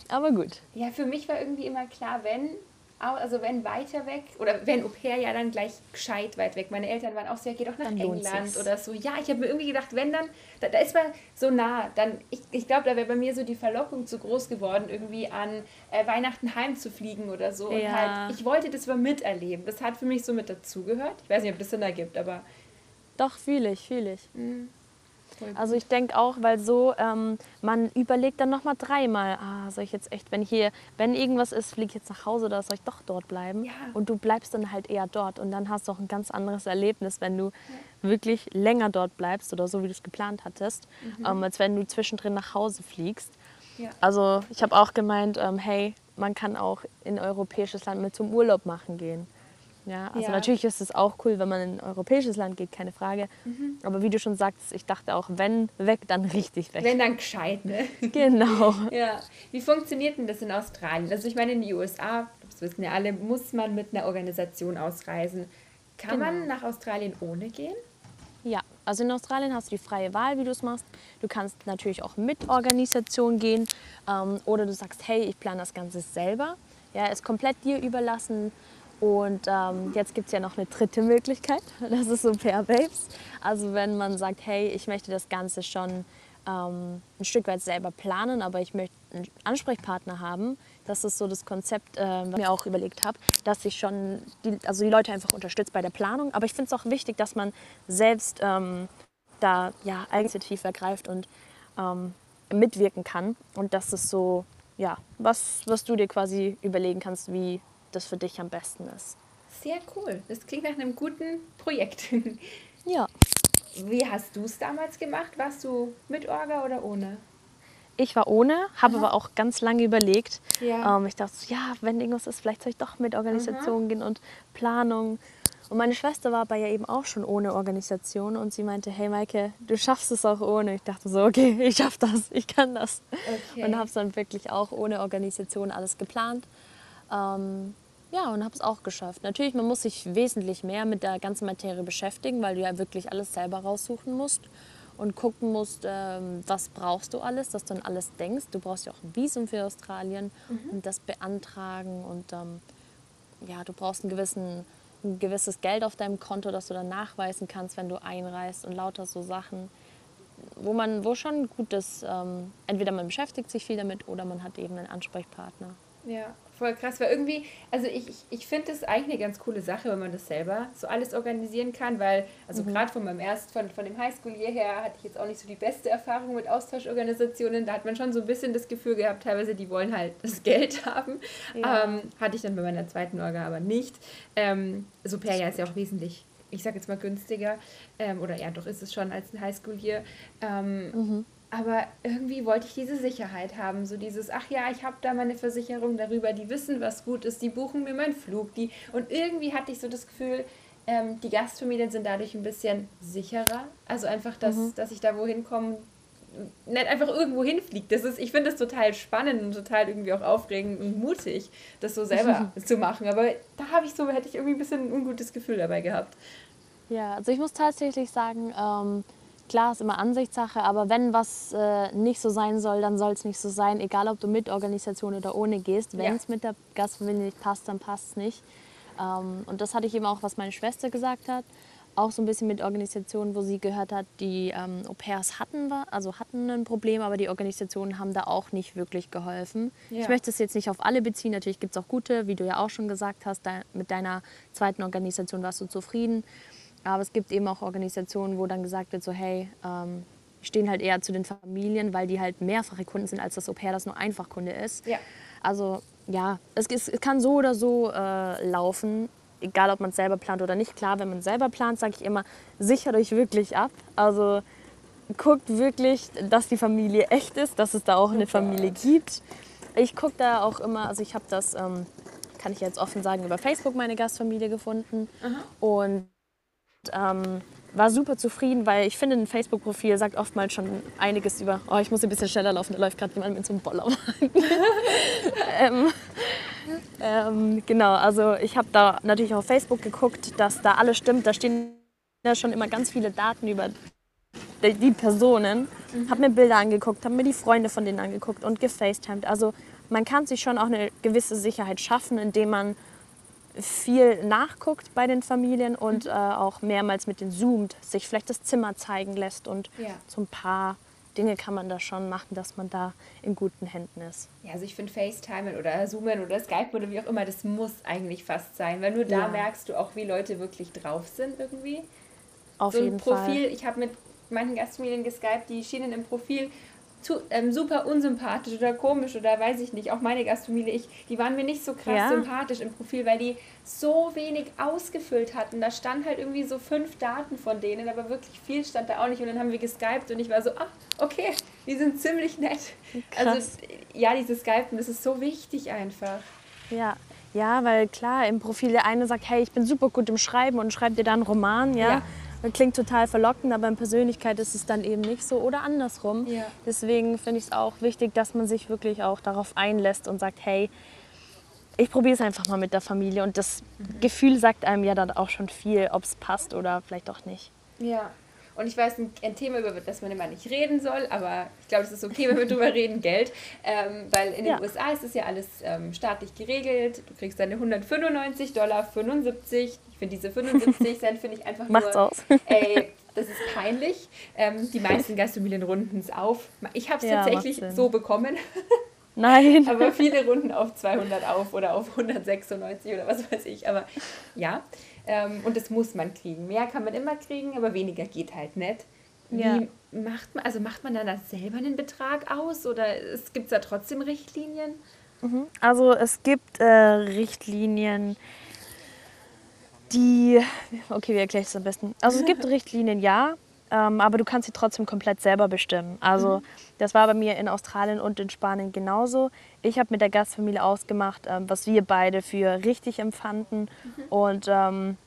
Aber gut. Ja, für mich war irgendwie immer klar, wenn, also wenn weiter weg oder wenn Au pair, ja dann gleich gescheit weit weg. Meine Eltern waren auch so, ja, geh doch nach Dann England oder so. Ja, ich habe mir irgendwie gedacht, wenn dann, da, da ist man so nah, dann, ich, ich glaube, da wäre bei mir so die Verlockung zu groß geworden, irgendwie an äh, Weihnachten heimzufliegen oder so. Und Ja. halt, ich wollte das mal miterleben. Das hat für mich so mit dazugehört. Ich weiß nicht, ob das Sinn ergibt, aber Doch, fühle ich, fühle ich. voll Also ich denke auch, weil so, ähm, man überlegt dann nochmal dreimal, ah, soll ich jetzt echt, wenn hier, wenn irgendwas ist, fliege ich jetzt nach Hause oder soll ich doch dort bleiben? Ja. Und du bleibst dann halt eher dort und dann hast du auch ein ganz anderes Erlebnis, wenn du wirklich länger dort bleibst oder so, wie du es geplant hattest, ähm, als wenn du zwischendrin nach Hause fliegst. Ja. Also ich habe auch gemeint, ähm, hey, man kann auch in ein europäisches Land mit zum Urlaub machen gehen. Ja, also Ja. natürlich ist es auch cool, wenn man in ein europäisches Land geht, keine Frage. Mhm. Aber wie du schon sagst, ich dachte auch, wenn weg, dann richtig weg. wenn dann gescheit, ne? Genau. Ja, wie funktioniert denn das in Australien? Also ich meine, in die USA, das wissen ja alle, muss man mit einer Organisation ausreisen. Kann man Genau. nach Australien ohne gehen? Ja, also in Australien hast du die freie Wahl, wie du es machst. Du kannst natürlich auch mit Organisation gehen ähm, oder du sagst, hey, ich plane das Ganze selber. Ja, ist komplett dir überlassen. Und ähm, jetzt gibt es ja noch eine dritte Möglichkeit, das ist so Pair Babes. Also wenn man sagt, hey, ich möchte das Ganze schon ähm, ein Stück weit selber planen, aber ich möchte einen Ansprechpartner haben. Das ist so das Konzept, äh, was ich mir auch überlegt habe, dass ich schon die, also die Leute einfach unterstützt bei der Planung. Aber ich finde es auch wichtig, dass man selbst ähm, da ja Eigeninitiative ergreift und ähm, mitwirken kann. Und das ist so, ja, was, was du dir quasi überlegen kannst, wie das für dich am besten ist. Sehr cool. Das klingt nach einem guten Projekt. Ja. Wie hast du es damals gemacht? Warst du mit Orga oder ohne? Ich war ohne, habe aber auch ganz lange überlegt. Ja. Ähm, ich dachte, so, ja, wenn irgendwas ist, vielleicht soll ich doch mit Organisation gehen und Planung. Und meine Schwester war aber ja eben auch schon ohne Organisation und sie meinte, hey Maike, du schaffst es auch ohne. Ich dachte so, okay, ich schaff das, ich kann das. Okay. Und habe es dann wirklich auch ohne Organisation alles geplant. Ähm, ja, und habe es auch geschafft. Natürlich, man muss sich wesentlich mehr mit der ganzen Materie beschäftigen, weil du ja wirklich alles selber raussuchen musst und gucken musst, ähm, was brauchst du alles, dass du an alles denkst. Du brauchst ja auch ein Visum für Australien und das beantragen und ähm, ja, du brauchst einen gewissen, ein gewisses Geld auf deinem Konto, das du dann nachweisen kannst, wenn du einreist und lauter so Sachen, wo man, wo schon gut ist, ähm, entweder man beschäftigt sich viel damit oder man hat eben einen Ansprechpartner. Ja, voll krass, weil irgendwie, also ich, ich, ich finde das eigentlich eine ganz coole Sache, wenn man das selber so alles organisieren kann, weil, also gerade von meinem erst, von, von dem Highschool hierher hatte ich jetzt auch nicht so die beste Erfahrung mit Austauschorganisationen. Da hat man schon so ein bisschen das Gefühl gehabt, teilweise die wollen halt das Geld haben. Ja. Ähm, hatte ich dann bei meiner zweiten Orga aber nicht. Ähm, Superia ist ja auch wesentlich, ich sag jetzt mal günstiger, ähm, oder ja, doch ist es schon als ein Highschool hier. Ähm, aber irgendwie wollte ich diese Sicherheit haben, so dieses, ach ja, ich habe da meine Versicherung darüber, die wissen, was gut ist, die buchen mir meinen Flug, die und irgendwie hatte ich so das Gefühl, ähm, die Gastfamilien sind dadurch ein bisschen sicherer, also einfach, dass, dass ich da wohin komme, nicht einfach irgendwo hinfliegt. Das ist, ich finde das total spannend und total irgendwie auch aufregend und mutig, das so selber zu machen. Aber da habe ich so, hätte ich irgendwie ein bisschen ein ungutes Gefühl dabei gehabt. Ja, also ich muss tatsächlich sagen, ähm, klar ist immer Ansichtssache, aber wenn was äh, nicht so sein soll, dann soll es nicht so sein, egal ob du mit Organisation oder ohne gehst. Wenn Ja. es mit der Gastfamilie nicht passt, dann passt es nicht. Ähm, und das hatte ich eben auch, was meine Schwester gesagt hat. Auch so ein bisschen mit Organisationen, wo sie gehört hat, die ähm, Au pairs hatten, also hatten ein Problem, aber die Organisationen haben da auch nicht wirklich geholfen. Ja. Ich möchte es jetzt nicht auf alle beziehen. Natürlich gibt es auch gute, wie du ja auch schon gesagt hast. Da, mit deiner zweiten Organisation warst du zufrieden. Aber es gibt eben auch Organisationen, wo dann gesagt wird, so hey, ähm, stehen halt eher zu den Familien, weil die halt mehrfache Kunden sind, als das Au pair, das nur Einfachkunde ist. Ja. Also ja, es, es, es kann so oder so äh, laufen, egal ob man es selber plant oder nicht. Klar, wenn man selber plant, sage ich immer, sichert euch wirklich ab. Also guckt wirklich, dass die Familie echt ist, dass es da auch eine. Familie gibt. Ich gucke da auch immer, also ich habe das, ähm, kann ich jetzt offen sagen, über Facebook meine Gastfamilie gefunden. Und ähm, war super zufrieden, weil ich finde, ein Facebook-Profil sagt oftmals schon einiges über, oh, ich muss ein bisschen schneller laufen, da läuft gerade jemand mit so einem Bollerwagen. ähm, ähm, genau, also ich habe da natürlich auf Facebook geguckt, dass da alles stimmt. Da stehen ja schon immer ganz viele Daten über die, die Personen. Habe mir Bilder angeguckt, habe mir die Freunde von denen angeguckt und gefacetimed. Also man kann sich schon auch eine gewisse Sicherheit schaffen, indem man viel nachguckt bei den Familien und äh, auch mehrmals mit denen zoomt, sich vielleicht das Zimmer zeigen lässt und Ja. so ein paar Dinge kann man da schon machen, dass man da in guten Händen ist. Ja, also ich finde FaceTime oder Zoomen oder Skype oder wie auch immer, das muss eigentlich fast sein, weil nur da Ja. merkst du auch, wie Leute wirklich drauf sind irgendwie. Auf so ein jeden Profil, Fall. ich habe mit manchen Gastfamilien geskypt, die schienen im Profil zu, ähm, super unsympathisch oder komisch oder weiß ich nicht. Auch meine Gastfamilie, ich, die waren mir nicht so krass Ja. sympathisch im Profil, weil die so wenig ausgefüllt hatten. Da stand halt irgendwie so fünf Daten von denen, aber wirklich viel stand da auch nicht. Und dann haben wir geskypt und ich war so, ah, okay, die sind ziemlich nett. Krass. Also ja, dieses Skypen, das ist so wichtig einfach. Ja. ja, weil klar, im Profil der eine sagt, hey, ich bin super gut im Schreiben und schreibt dir dann einen Roman, ja. Ja. Das klingt total verlockend, aber in Persönlichkeit ist es dann eben nicht so oder andersrum. Ja. Deswegen finde ich es auch wichtig, dass man sich wirklich auch darauf einlässt und sagt, hey, ich probiere es einfach mal mit der Familie. Und das Gefühl sagt einem ja dann auch schon viel, ob es passt oder vielleicht auch nicht. Ja. Und ich weiß, ein, ein Thema, über das man immer nicht reden soll, aber ich glaube, es ist okay, wenn wir drüber reden, Geld. Ähm, weil in den Ja. USA ist es ja alles ähm, staatlich geregelt. Du kriegst deine 195 Dollar, 75. Ich finde diese 75 Cent finde ich einfach Macht's nur, aus. ey, das ist peinlich. Ähm, die meisten Gastfamilien runden es auf. Ich habe es Ja, tatsächlich so bekommen, Nein. aber viele runden auf 200 auf oder auf 196 oder was weiß ich. Aber ja, ähm, und das muss man kriegen. Mehr kann man immer kriegen, aber weniger geht halt nicht. Wie Ja. macht man, also macht man dann da selber einen Betrag aus oder gibt es da trotzdem Richtlinien? Mhm. Also es gibt äh, Richtlinien, die, okay, wie erkläre ich das am besten? Also es gibt Richtlinien, ja, ähm, aber du kannst sie trotzdem komplett selber bestimmen. Also mhm. das war bei mir in Australien und in Spanien genauso. Ich habe mit der Gastfamilie ausgemacht, ähm, was wir beide für richtig empfanden. Mhm. Und ähm,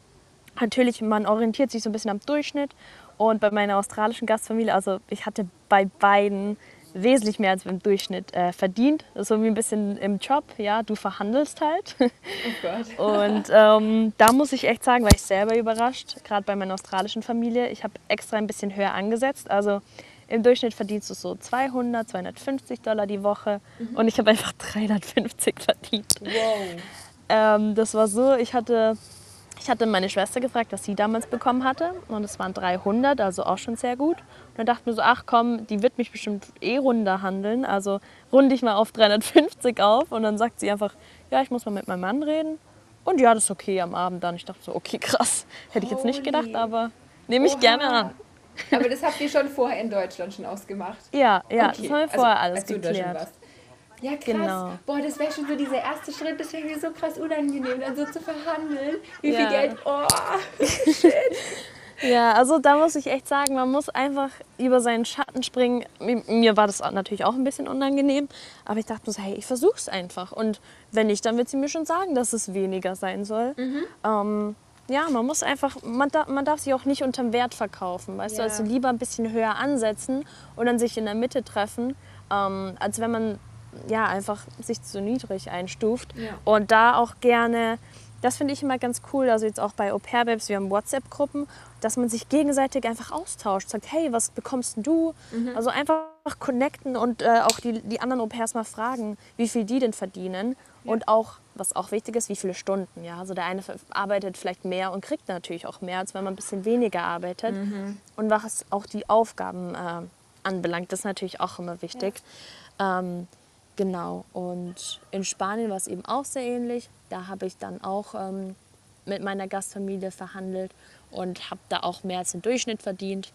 natürlich, man orientiert sich so ein bisschen am Durchschnitt. Und bei meiner australischen Gastfamilie, also ich hatte bei beiden wesentlich mehr als im Durchschnitt äh, verdient. Das ist so wie ein bisschen im Job, ja, du verhandelst halt. Oh Gott. Und ähm, da muss ich echt sagen, war ich selber überrascht, gerade bei meiner australischen Familie. Ich habe extra ein bisschen höher angesetzt. Also im Durchschnitt verdienst du so 200, 250 Dollar die Woche mhm. und ich habe einfach 350 verdient. Wow. Ähm, das war so, ich hatte ich hatte meine Schwester gefragt, was sie damals bekommen hatte. Und es waren 300, also auch schon sehr gut. Und dann dachte ich mir so, ach komm, die wird mich bestimmt eh runder handeln. Also runde ich mal auf 350 auf. Und dann sagt sie einfach, ja, ich muss mal mit meinem Mann reden. Und ja, das ist okay am Abend dann. Ich dachte so, okay, krass. Hätte ich jetzt nicht gedacht, aber nehme ich Oha. gerne an. Aber das habt ihr schon vorher in Deutschland schon ausgemacht? Ja, ja, okay. das haben wir vorher also, alles geklärt. Ja, krass. Genau. Boah, das wäre schon so dieser erste Schritt, das wäre mir so krass unangenehm, dann so zu verhandeln. Wie ja. viel Geld, oh, shit. Ja, also da muss ich echt sagen, man muss einfach über seinen Schatten springen. Mir war das natürlich auch ein bisschen unangenehm, aber ich dachte mir so, hey, ich versuch's einfach. Und wenn nicht, dann wird sie mir schon sagen, dass es weniger sein soll. Mhm. Ähm, ja, man muss einfach, man, da, man darf sich auch nicht unterm Wert verkaufen, weißt ja. du, also lieber ein bisschen höher ansetzen und dann sich in der Mitte treffen, ähm, als wenn man ja, einfach sich zu niedrig einstuft. Ja. Und da auch gerne, das finde ich immer ganz cool, also jetzt auch bei Au pair Babes, wir haben WhatsApp-Gruppen, dass man sich gegenseitig einfach austauscht, sagt, hey, was bekommst du? Mhm. Also einfach connecten und äh, auch die, die anderen Au pairs mal fragen, wie viel die denn verdienen. Ja. Und auch, was auch wichtig ist, wie viele Stunden. Ja? Also der eine arbeitet vielleicht mehr und kriegt natürlich auch mehr, als wenn man ein bisschen weniger arbeitet. Mhm. Und was auch die Aufgaben äh, anbelangt, das ist natürlich auch immer wichtig. Ja. Ähm, Genau, und in Spanien war es eben auch sehr ähnlich. Da habe ich dann auch ähm, mit meiner Gastfamilie verhandelt und habe da auch mehr als den Durchschnitt verdient.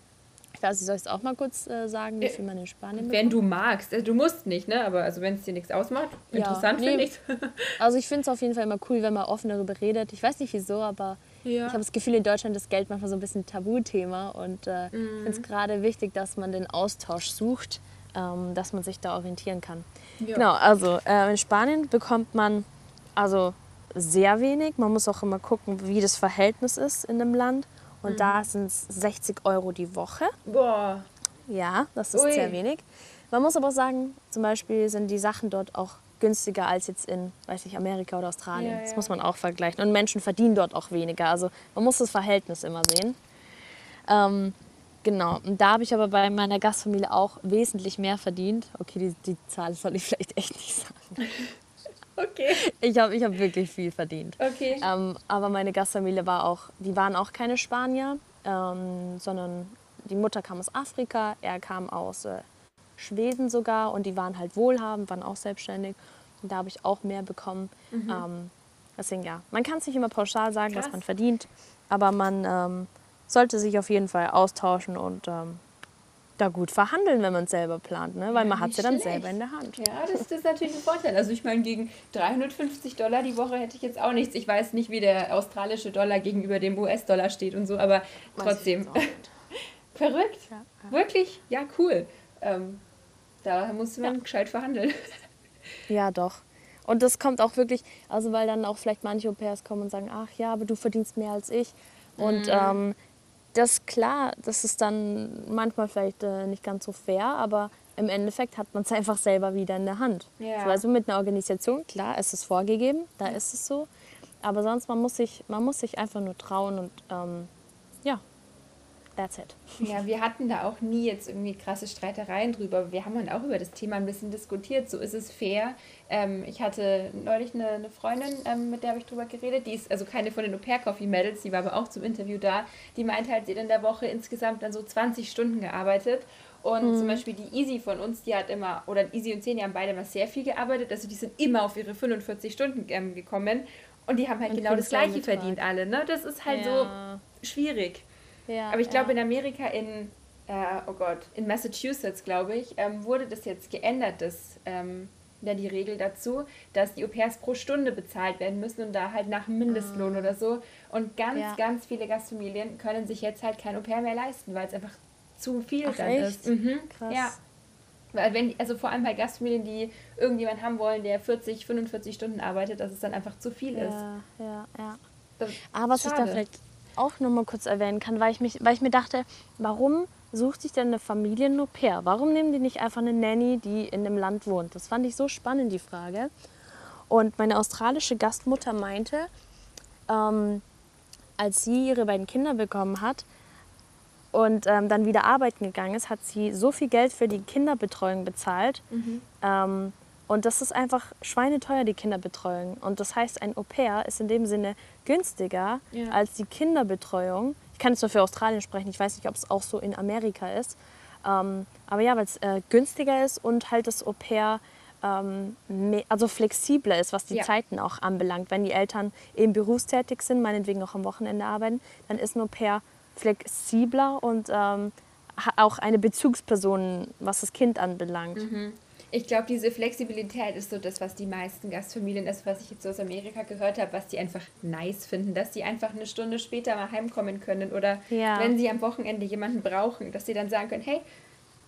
Ich weiß nicht, soll ich es auch mal kurz äh, sagen, wie viel man in Spanien bekommt? Wenn du magst. Also, du musst nicht, ne? aber also, wenn es dir nichts ausmacht, interessant ja, nee. finde ich Also ich finde es auf jeden Fall immer cool, wenn man offen darüber redet. Ich weiß nicht wieso, aber ja. ich habe das Gefühl, in Deutschland ist Geld manchmal so ein bisschen ein Tabuthema. Und äh, mhm. ich finde es gerade wichtig, dass man den Austausch sucht, ähm, dass man sich da orientieren kann. Ja. Genau, also äh, in Spanien bekommt man also sehr wenig. Man muss auch immer gucken, wie das Verhältnis ist in dem Land. Und mhm. da sind es 60 Euro die Woche. Boah. Ja, das ist Ui. sehr wenig. Man muss aber auch sagen, zum Beispiel sind die Sachen dort auch günstiger als jetzt in, weiß ich, Amerika oder Australien. Ja, ja. Das muss man auch vergleichen. Und Menschen verdienen dort auch weniger. Also man muss das Verhältnis immer sehen. Ähm, Genau, und da habe ich aber bei meiner Gastfamilie auch wesentlich mehr verdient. Okay, die, die Zahl soll ich vielleicht echt nicht sagen. Okay. Ich habe ich hab wirklich viel verdient. Okay. Ähm, aber meine Gastfamilie war auch, die waren auch keine Spanier, ähm, sondern die Mutter kam aus Afrika, er kam aus äh, Schweden sogar und die waren halt wohlhabend, waren auch selbstständig. Und da habe ich auch mehr bekommen. Mhm. Ähm, deswegen ja, man kann es nicht immer pauschal sagen, Krass. was man verdient, aber man ähm, sollte sich auf jeden Fall austauschen und ähm, da gut verhandeln, wenn man es selber plant, ne? weil ja, man hat es ja dann selber in der Hand. Ja, das, das, ist natürlich ein Vorteil. Also ich meine, gegen 350 Dollar die Woche hätte ich jetzt auch nichts. Ich weiß nicht, wie der australische Dollar gegenüber dem US-Dollar steht und so, aber trotzdem. Verrückt. Ja, ja. Wirklich? Ja, cool. Ähm, da muss man gescheit verhandeln. Ja, doch. Und das kommt auch wirklich, also weil dann auch vielleicht manche Au-pairs kommen und sagen, ach ja, aber du verdienst mehr als ich. Und mhm. ähm, das klar, das ist dann manchmal vielleicht äh, nicht ganz so fair, aber im Endeffekt hat man es einfach selber wieder in der Hand. Ja. So, also mit einer Organisation, klar, es ist vorgegeben, da ist es so. Aber sonst, man muss sich, man muss sich einfach nur trauen und ähm, ja, that's it. Ja, wir hatten da auch nie jetzt irgendwie krasse Streitereien drüber. Wir haben dann auch über das Thema ein bisschen diskutiert. So ist es fair. Ähm, ich hatte neulich eine, eine Freundin, ähm, mit der habe ich drüber geredet. Die ist also keine von den Au pair Coffee Medals, die war aber auch zum Interview da. Die meinte halt, sie hat in der Woche insgesamt dann so 20 Stunden gearbeitet. Und mhm. zum Beispiel die Easy von uns, die hat immer, oder Easy und Zeni haben beide immer sehr viel gearbeitet. Also die sind immer auf ihre 45 Stunden ähm, gekommen. Und die haben halt und genau das Gleiche verdient, alle. Ne? Das ist halt ja. so schwierig. Ja, Aber ich glaube, ja. in Amerika, in, äh, oh Gott, in Massachusetts, glaube ich, ähm, wurde das jetzt geändert, das, ähm, ja die Regel dazu, dass die Au-pairs pro Stunde bezahlt werden müssen und da halt nach Mindestlohn ah. oder so. Und ganz, ja. ganz viele Gastfamilien können sich jetzt halt kein Au-pair mehr leisten, weil es einfach zu viel Ach, dann echt? ist. Mhm. Krass. Ja. Weil wenn, also vor allem bei Gastfamilien, die irgendjemanden haben wollen, der 40, 45 Stunden arbeitet, dass es dann einfach zu viel ist. Ja, ja, ja. Aber was ich da vielleicht auch noch mal kurz erwähnen kann, weil ich, mich, weil ich mir dachte, warum sucht sich denn eine Familie ein Au-pair? Warum nehmen die nicht einfach eine Nanny, die in dem Land wohnt? Das fand ich so spannend, die Frage. Und meine australische Gastmutter meinte, ähm, als sie ihre beiden Kinder bekommen hat und ähm, dann wieder arbeiten gegangen ist, hat sie so viel Geld für die Kinderbetreuung bezahlt. Mhm. Ähm, und das ist einfach schweineteuer, die Kinderbetreuung. Und das heißt, ein Au-pair ist in dem Sinne günstiger ja. als die Kinderbetreuung ich kann jetzt nur für Australien sprechen, ich weiß nicht, ob es auch so in Amerika ist. Ähm, aber ja, weil es äh, günstiger ist und halt das Au pair ähm, also flexibler ist, was die ja. Zeiten auch anbelangt. Wenn die Eltern eben berufstätig sind, meinetwegen auch am Wochenende arbeiten, dann ist ein Au pair flexibler und ähm, auch eine Bezugsperson, was das Kind anbelangt. Mhm ich glaube, diese Flexibilität ist so das, was die meisten Gastfamilien, das, was ich jetzt aus Amerika gehört habe, was die einfach nice finden, dass sie einfach eine Stunde später mal heimkommen können oder ja. wenn sie am Wochenende jemanden brauchen, dass sie dann sagen können, hey,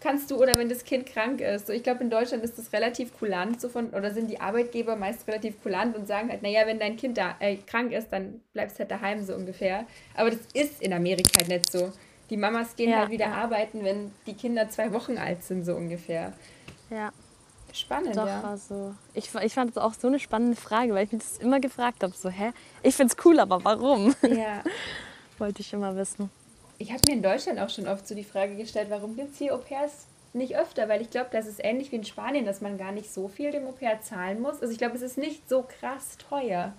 kannst du oder wenn das Kind krank ist. So, ich glaube, in Deutschland ist das relativ kulant so von, oder sind die Arbeitgeber meist relativ kulant und sagen halt, naja, wenn dein Kind da äh, krank ist, dann bleibst halt daheim so ungefähr. Aber das ist in Amerika halt nicht so. Die Mamas gehen ja, halt wieder ja. arbeiten, wenn die Kinder zwei Wochen alt sind, so ungefähr. Ja. Spannend, Doch, ja. Also, ich, ich fand es auch so eine spannende Frage, weil ich mich das immer gefragt habe. So, hä? Ich finde es cool, aber warum? Ja. Wollte ich immer wissen. Ich habe mir in Deutschland auch schon oft so die Frage gestellt, warum gibt es hier Au-pairs nicht öfter? Weil ich glaube, das ist ähnlich wie in Spanien, dass man gar nicht so viel dem Au-pair zahlen muss. Also ich glaube, es ist nicht so krass teuer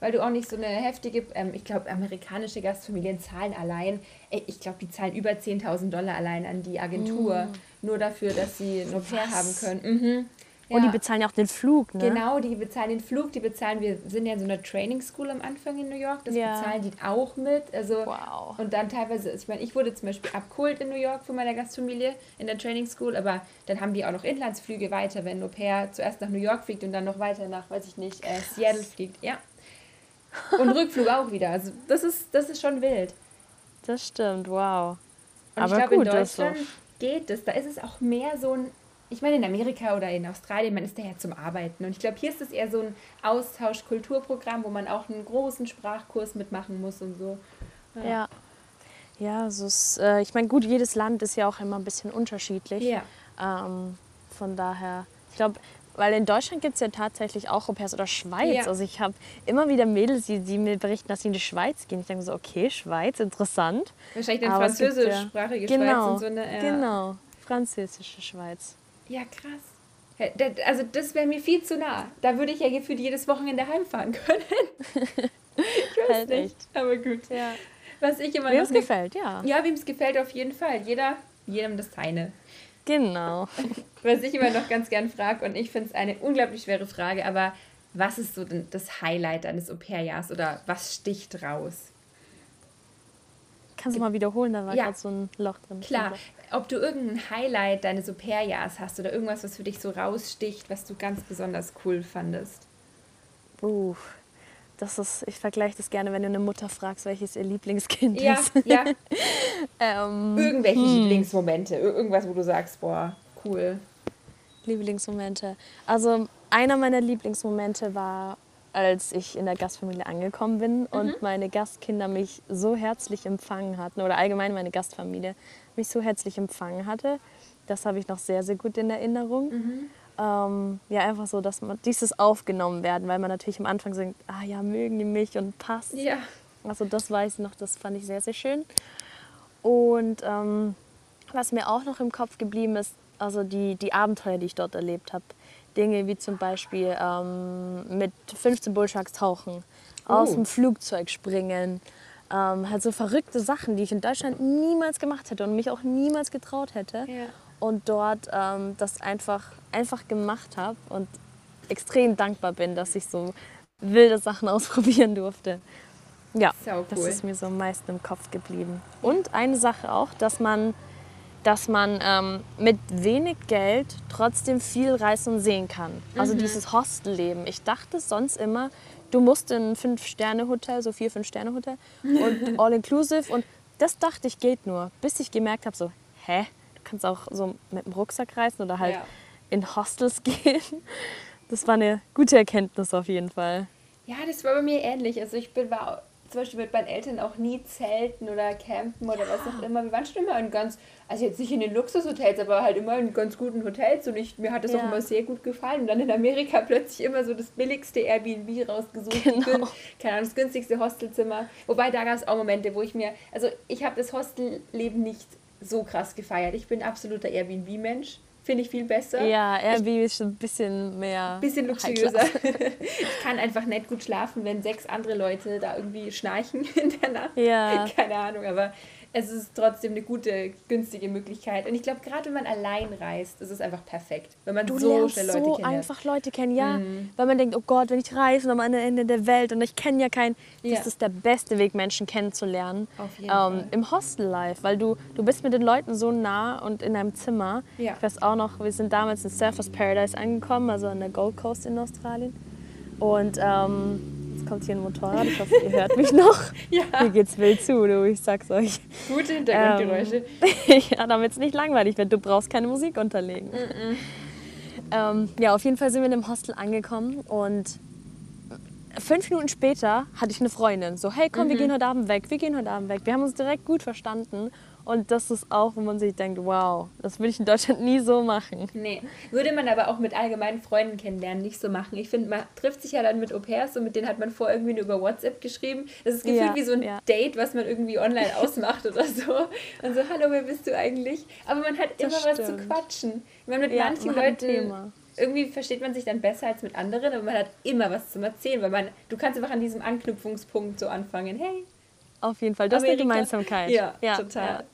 weil du auch nicht so eine heftige, ähm, ich glaube, amerikanische Gastfamilien zahlen allein, ich glaube, die zahlen über 10.000 Dollar allein an die Agentur, mm. nur dafür, dass sie ein Au-pair haben können. Mhm. Ja. Und die bezahlen ja auch den Flug, ne? Genau, die bezahlen den Flug, die bezahlen, wir sind ja in so einer Training School am Anfang in New York, das ja. bezahlen die auch mit. Also, wow. Und dann teilweise, ich meine, ich wurde zum Beispiel abgeholt in New York von meiner Gastfamilie in der Training School, aber dann haben die auch noch Inlandsflüge weiter, wenn ein Au-pair zuerst nach New York fliegt und dann noch weiter nach, weiß ich nicht, äh, Seattle fliegt. Ja, und Rückflug auch wieder. Also das ist, das ist schon wild. Das stimmt, wow. Und Aber ich glaube, in Deutschland geht es. Da ist es auch mehr so ein. Ich meine, in Amerika oder in Australien, man ist da ja zum Arbeiten. Und ich glaube, hier ist es eher so ein Austausch-Kulturprogramm, wo man auch einen großen Sprachkurs mitmachen muss und so. Ja. Ja, ja also es, äh, ich meine, gut, jedes Land ist ja auch immer ein bisschen unterschiedlich. Ja. Ähm, von daher, ich glaube, weil in Deutschland gibt es ja tatsächlich auch Au-pairs oder Schweiz. Ja. Also ich habe immer wieder Mädels, die, die, mir berichten, dass sie in die Schweiz gehen. Ich denke so, okay, Schweiz, interessant. Wahrscheinlich eine französischsprachige ja, genau, Schweiz. Und so eine, ja. Genau, französische Schweiz. Ja, krass. Also das wäre mir viel zu nah. Da würde ich ja gefühlt jedes Wochenende heimfahren können. ich weiß halt nicht, echt. aber gut. Ja. Was ich immer wem es gefällt, ja. Ja, wem es gefällt, auf jeden Fall. Jeder, jedem das seine. Genau. Was ich immer noch ganz gern frage, und ich finde es eine unglaublich schwere Frage, aber was ist so das Highlight deines Au-pair-Jahres oder was sticht raus? Kannst du mal wiederholen, da war ja. gerade so ein Loch drin. Klar, ob du irgendein Highlight deines Au-pair-Jahres hast oder irgendwas, was für dich so raussticht, was du ganz besonders cool fandest. Uff, das ist, ich vergleiche das gerne, wenn du eine Mutter fragst, welches ihr Lieblingskind ja, ist. Ja, ähm, Irgendwelche hm. Lieblingsmomente, irgendwas, wo du sagst, boah, cool. Lieblingsmomente. Also einer meiner Lieblingsmomente war, als ich in der Gastfamilie angekommen bin mhm. und meine Gastkinder mich so herzlich empfangen hatten oder allgemein meine Gastfamilie mich so herzlich empfangen hatte. Das habe ich noch sehr, sehr gut in Erinnerung. Mhm. Ähm, ja, einfach so, dass man dieses aufgenommen werden, weil man natürlich am Anfang denkt, ah ja, mögen die mich und passt. Ja. Also das weiß ich noch, das fand ich sehr, sehr schön. Und ähm, was mir auch noch im Kopf geblieben ist, also die, die Abenteuer, die ich dort erlebt habe. Dinge wie zum Beispiel ähm, mit 15 Bullsharks tauchen, oh. aus dem Flugzeug springen. Ähm, halt so verrückte Sachen, die ich in Deutschland niemals gemacht hätte und mich auch niemals getraut hätte. Ja. Und dort ähm, das einfach, einfach gemacht habe und extrem dankbar bin, dass ich so wilde Sachen ausprobieren durfte. Ja, cool. das ist mir so am meisten im Kopf geblieben. Und eine Sache auch, dass man dass man ähm, mit wenig Geld trotzdem viel reisen und sehen kann. Also dieses Hostelleben. Ich dachte sonst immer, du musst in ein Fünf-Sterne-Hotel, so vier, Fünf-Sterne-Hotel und all-inclusive. Und das dachte ich geht nur, bis ich gemerkt habe, so, hä? Du kannst auch so mit dem Rucksack reisen oder halt Ja. in Hostels gehen. Das war eine gute Erkenntnis auf jeden Fall. Ja, das war bei mir ähnlich. Also ich bin war zum Beispiel mit meinen Eltern auch nie zelten oder campen oder was auch immer. Wir waren schon immer in ganz, also jetzt nicht in den Luxushotels, aber halt immer in ganz guten Hotels und ich, mir hat das auch Ja. immer sehr gut gefallen. Und dann in Amerika plötzlich immer so das billigste Airbnb rausgesucht, Genau. gün- keine Ahnung, das günstigste Hostelzimmer. Wobei da gab es auch Momente, wo ich mir, also ich habe das Hostelleben nicht so krass gefeiert. Ich bin absoluter Airbnb-Mensch. Finde ich viel besser. Ja, Airbnb ist schon ein bisschen mehr. Bisschen luxuriöser. ich kann einfach nicht gut schlafen, wenn sechs andere Leute da irgendwie schnarchen in der Nacht. Ja. Keine Ahnung, aber es ist trotzdem eine gute, günstige Möglichkeit. Und ich glaube, gerade wenn man allein reist, ist es einfach perfekt. Wenn man Du so schnell Leute so kennenlernt. einfach Leute kennen, ja. Mhm. Weil man denkt, oh Gott, wenn ich reise und am anderen Ende der Welt und ich kenne ja keinen, Ja. das ist der beste Weg, Menschen kennenzulernen. Auf jeden ähm, Fall. Im Hostel-Life, weil du, du bist mit den Leuten so nah und in einem Zimmer. Ja. Ich weiß auch noch, wir sind damals in Surfers Paradise angekommen, also an der Gold Coast in Australien. Und ähm, kommt hier ein Motorrad, ich hoffe, ihr hört mich noch. Ja. Hier geht's wild zu, du, ich sag's euch. Gute Hintergrundgeräusche. ja, damit es nicht langweilig wird. Du brauchst keine Musik unterlegen. Ähm, ja, auf jeden Fall sind wir in dem Hostel angekommen und fünf Minuten später hatte ich eine Freundin. So, hey, komm, wir gehen heute Abend weg, wir gehen heute Abend weg. Wir haben uns direkt gut verstanden und das ist auch, wo man sich denkt, wow, das würde ich in Deutschland nie so machen. Nee, würde man aber auch mit allgemeinen Freunden kennenlernen nicht so machen. Ich finde, man trifft sich ja dann mit Au-pairs und mit denen hat man vorher irgendwie nur über WhatsApp geschrieben. Das ist gefühlt Ja, wie so ein ja. Date, was man irgendwie online ausmacht oder so. Und so, hallo, wer bist du eigentlich? Aber man hat Das immer was zu stimmt. quatschen. Ich meine, mit Ja, manchen man Leuten irgendwie versteht man sich dann besser als mit anderen, aber man hat immer was zum Erzählen, weil man, du kannst einfach an diesem Anknüpfungspunkt so anfangen. Hey, Auf jeden Fall, das ist eine Amerika. Gemeinsamkeit. Ja, total.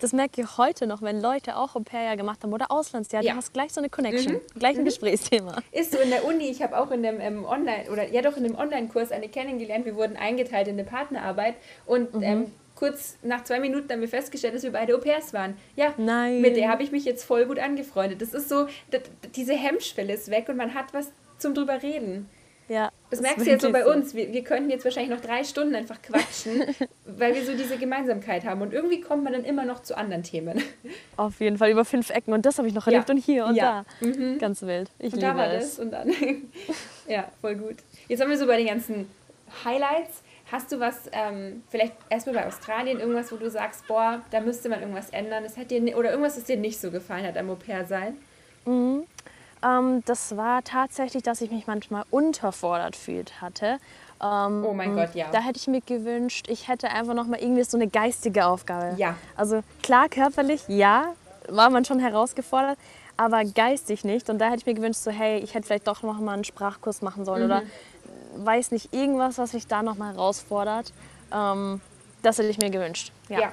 Das merke ich heute noch, wenn Leute auch Au-pair gemacht haben oder Auslandsjahr, Ja. du hast gleich so eine Connection, gleich ein Gesprächsthema. Ist so in der Uni, ich habe auch in dem ähm, Online oder ja doch in dem Online-Kurs eine kennengelernt. Wir wurden eingeteilt in eine Partnerarbeit und Mhm. ähm, kurz nach zwei Minuten haben wir festgestellt, dass wir beide Au-pairs waren. Ja, Nein. mit der habe ich mich jetzt voll gut angefreundet. Das ist so, diese Hemmschwelle ist weg und man hat was zum drüber reden. Ja, Das merkst du jetzt so bei uns. Wir, wir könnten jetzt wahrscheinlich noch drei Stunden einfach quatschen, weil wir so diese Gemeinsamkeit haben. Und irgendwie kommt man dann immer noch zu anderen Themen. Auf jeden Fall über fünf Ecken und das habe ich noch Ja. erlebt und hier und Ja. da. Ganz wild. Ich Und da war es. das und dann. ja, voll gut. Jetzt haben wir so bei den ganzen Highlights. Hast du was, ähm, vielleicht erstmal bei Australien, irgendwas, wo du sagst, boah, da müsste man irgendwas ändern? Das hat dir, oder irgendwas, das dir nicht so gefallen hat am Au-pair sein? Ähm, das war tatsächlich, dass ich mich manchmal unterfordert fühlt hatte. Ähm, Oh mein Gott, ja. Da hätte ich mir gewünscht, ich hätte einfach noch mal irgendwie so eine geistige Aufgabe. Ja. Also klar, körperlich, ja, war man schon herausgefordert, aber geistig nicht. Und da hätte ich mir gewünscht, so hey, ich hätte vielleicht doch noch mal einen Sprachkurs machen sollen oder Mhm. weiß nicht, irgendwas, was mich da noch mal herausfordert. Ähm, das hätte ich mir gewünscht. Ja. Ja.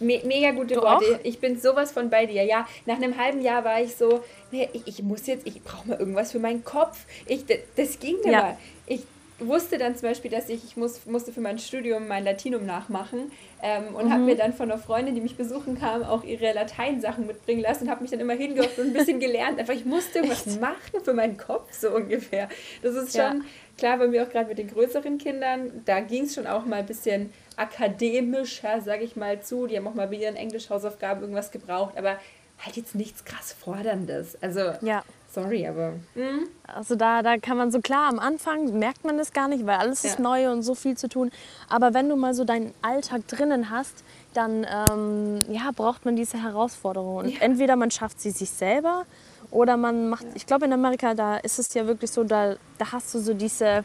Me mega gute Du Worte. Ich bin sowas von bei dir. Ja, nach einem halben Jahr war ich so, nee, ich, ich muss jetzt, ich brauche mal irgendwas für meinen Kopf. Ich, das ging Ja. immer. Ich wusste dann zum Beispiel, dass ich, ich muss, musste für mein Studium mein Latinum nachmachen ähm, und Mhm. habe mir dann von einer Freundin, die mich besuchen kam, auch ihre Lateinsachen mitbringen lassen und habe mich dann immer hingehockt und ein bisschen gelernt. Einfach, ich musste irgendwas machen für meinen Kopf, so ungefähr. Das ist Ja. schon klar bei mir auch gerade mit den größeren Kindern. Da ging es schon auch mal ein bisschen akademischer, sage ich mal, zu. Die haben auch mal bei ihren Englisch-Hausaufgaben irgendwas gebraucht, aber halt jetzt nichts krass Forderndes. Also, ja. Sorry, aber. Hm? Also da, da kann man so klar, am Anfang merkt man das gar nicht, weil alles ist Ja. neu und so viel zu tun. Aber wenn du mal so deinen Alltag drinnen hast, dann ähm, ja, braucht man diese Herausforderung. Und Ja. entweder man schafft sie sich selber oder man macht, ich glaube in Amerika, da ist es ja wirklich so, da, da hast du so diese,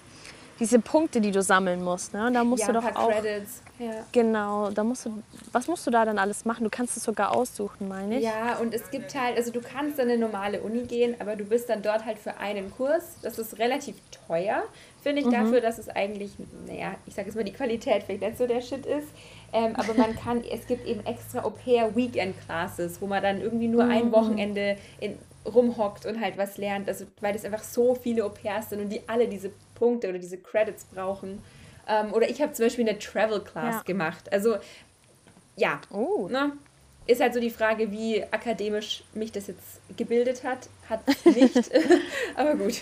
diese Punkte, die du sammeln musst. Ne? Und da musst ja, du doch paar auch, Credits. Ja. genau, da musst du, was musst du da dann alles machen? Du kannst es sogar aussuchen, meine ich. Ja, und es gibt halt, also du kannst an eine normale Uni gehen, aber du bist dann dort halt für einen Kurs. Das ist relativ teuer, finde ich, dafür, dass es eigentlich, naja, ich sage jetzt mal, die Qualität vielleicht nicht so der Shit ist. Ähm, aber man kann, es gibt eben extra Au-pair-Weekend-Classes, wo man dann irgendwie nur ein Wochenende in, rumhockt und halt was lernt. Also, weil das einfach so viele Au-pairs sind und die alle diese Punkte oder diese Credits brauchen. Ähm, oder ich habe zum Beispiel eine Travel-Class Ja. gemacht. Also, ja, Oh, ne? ist halt so die Frage, wie akademisch mich das jetzt gebildet hat. Hat nicht. Aber gut.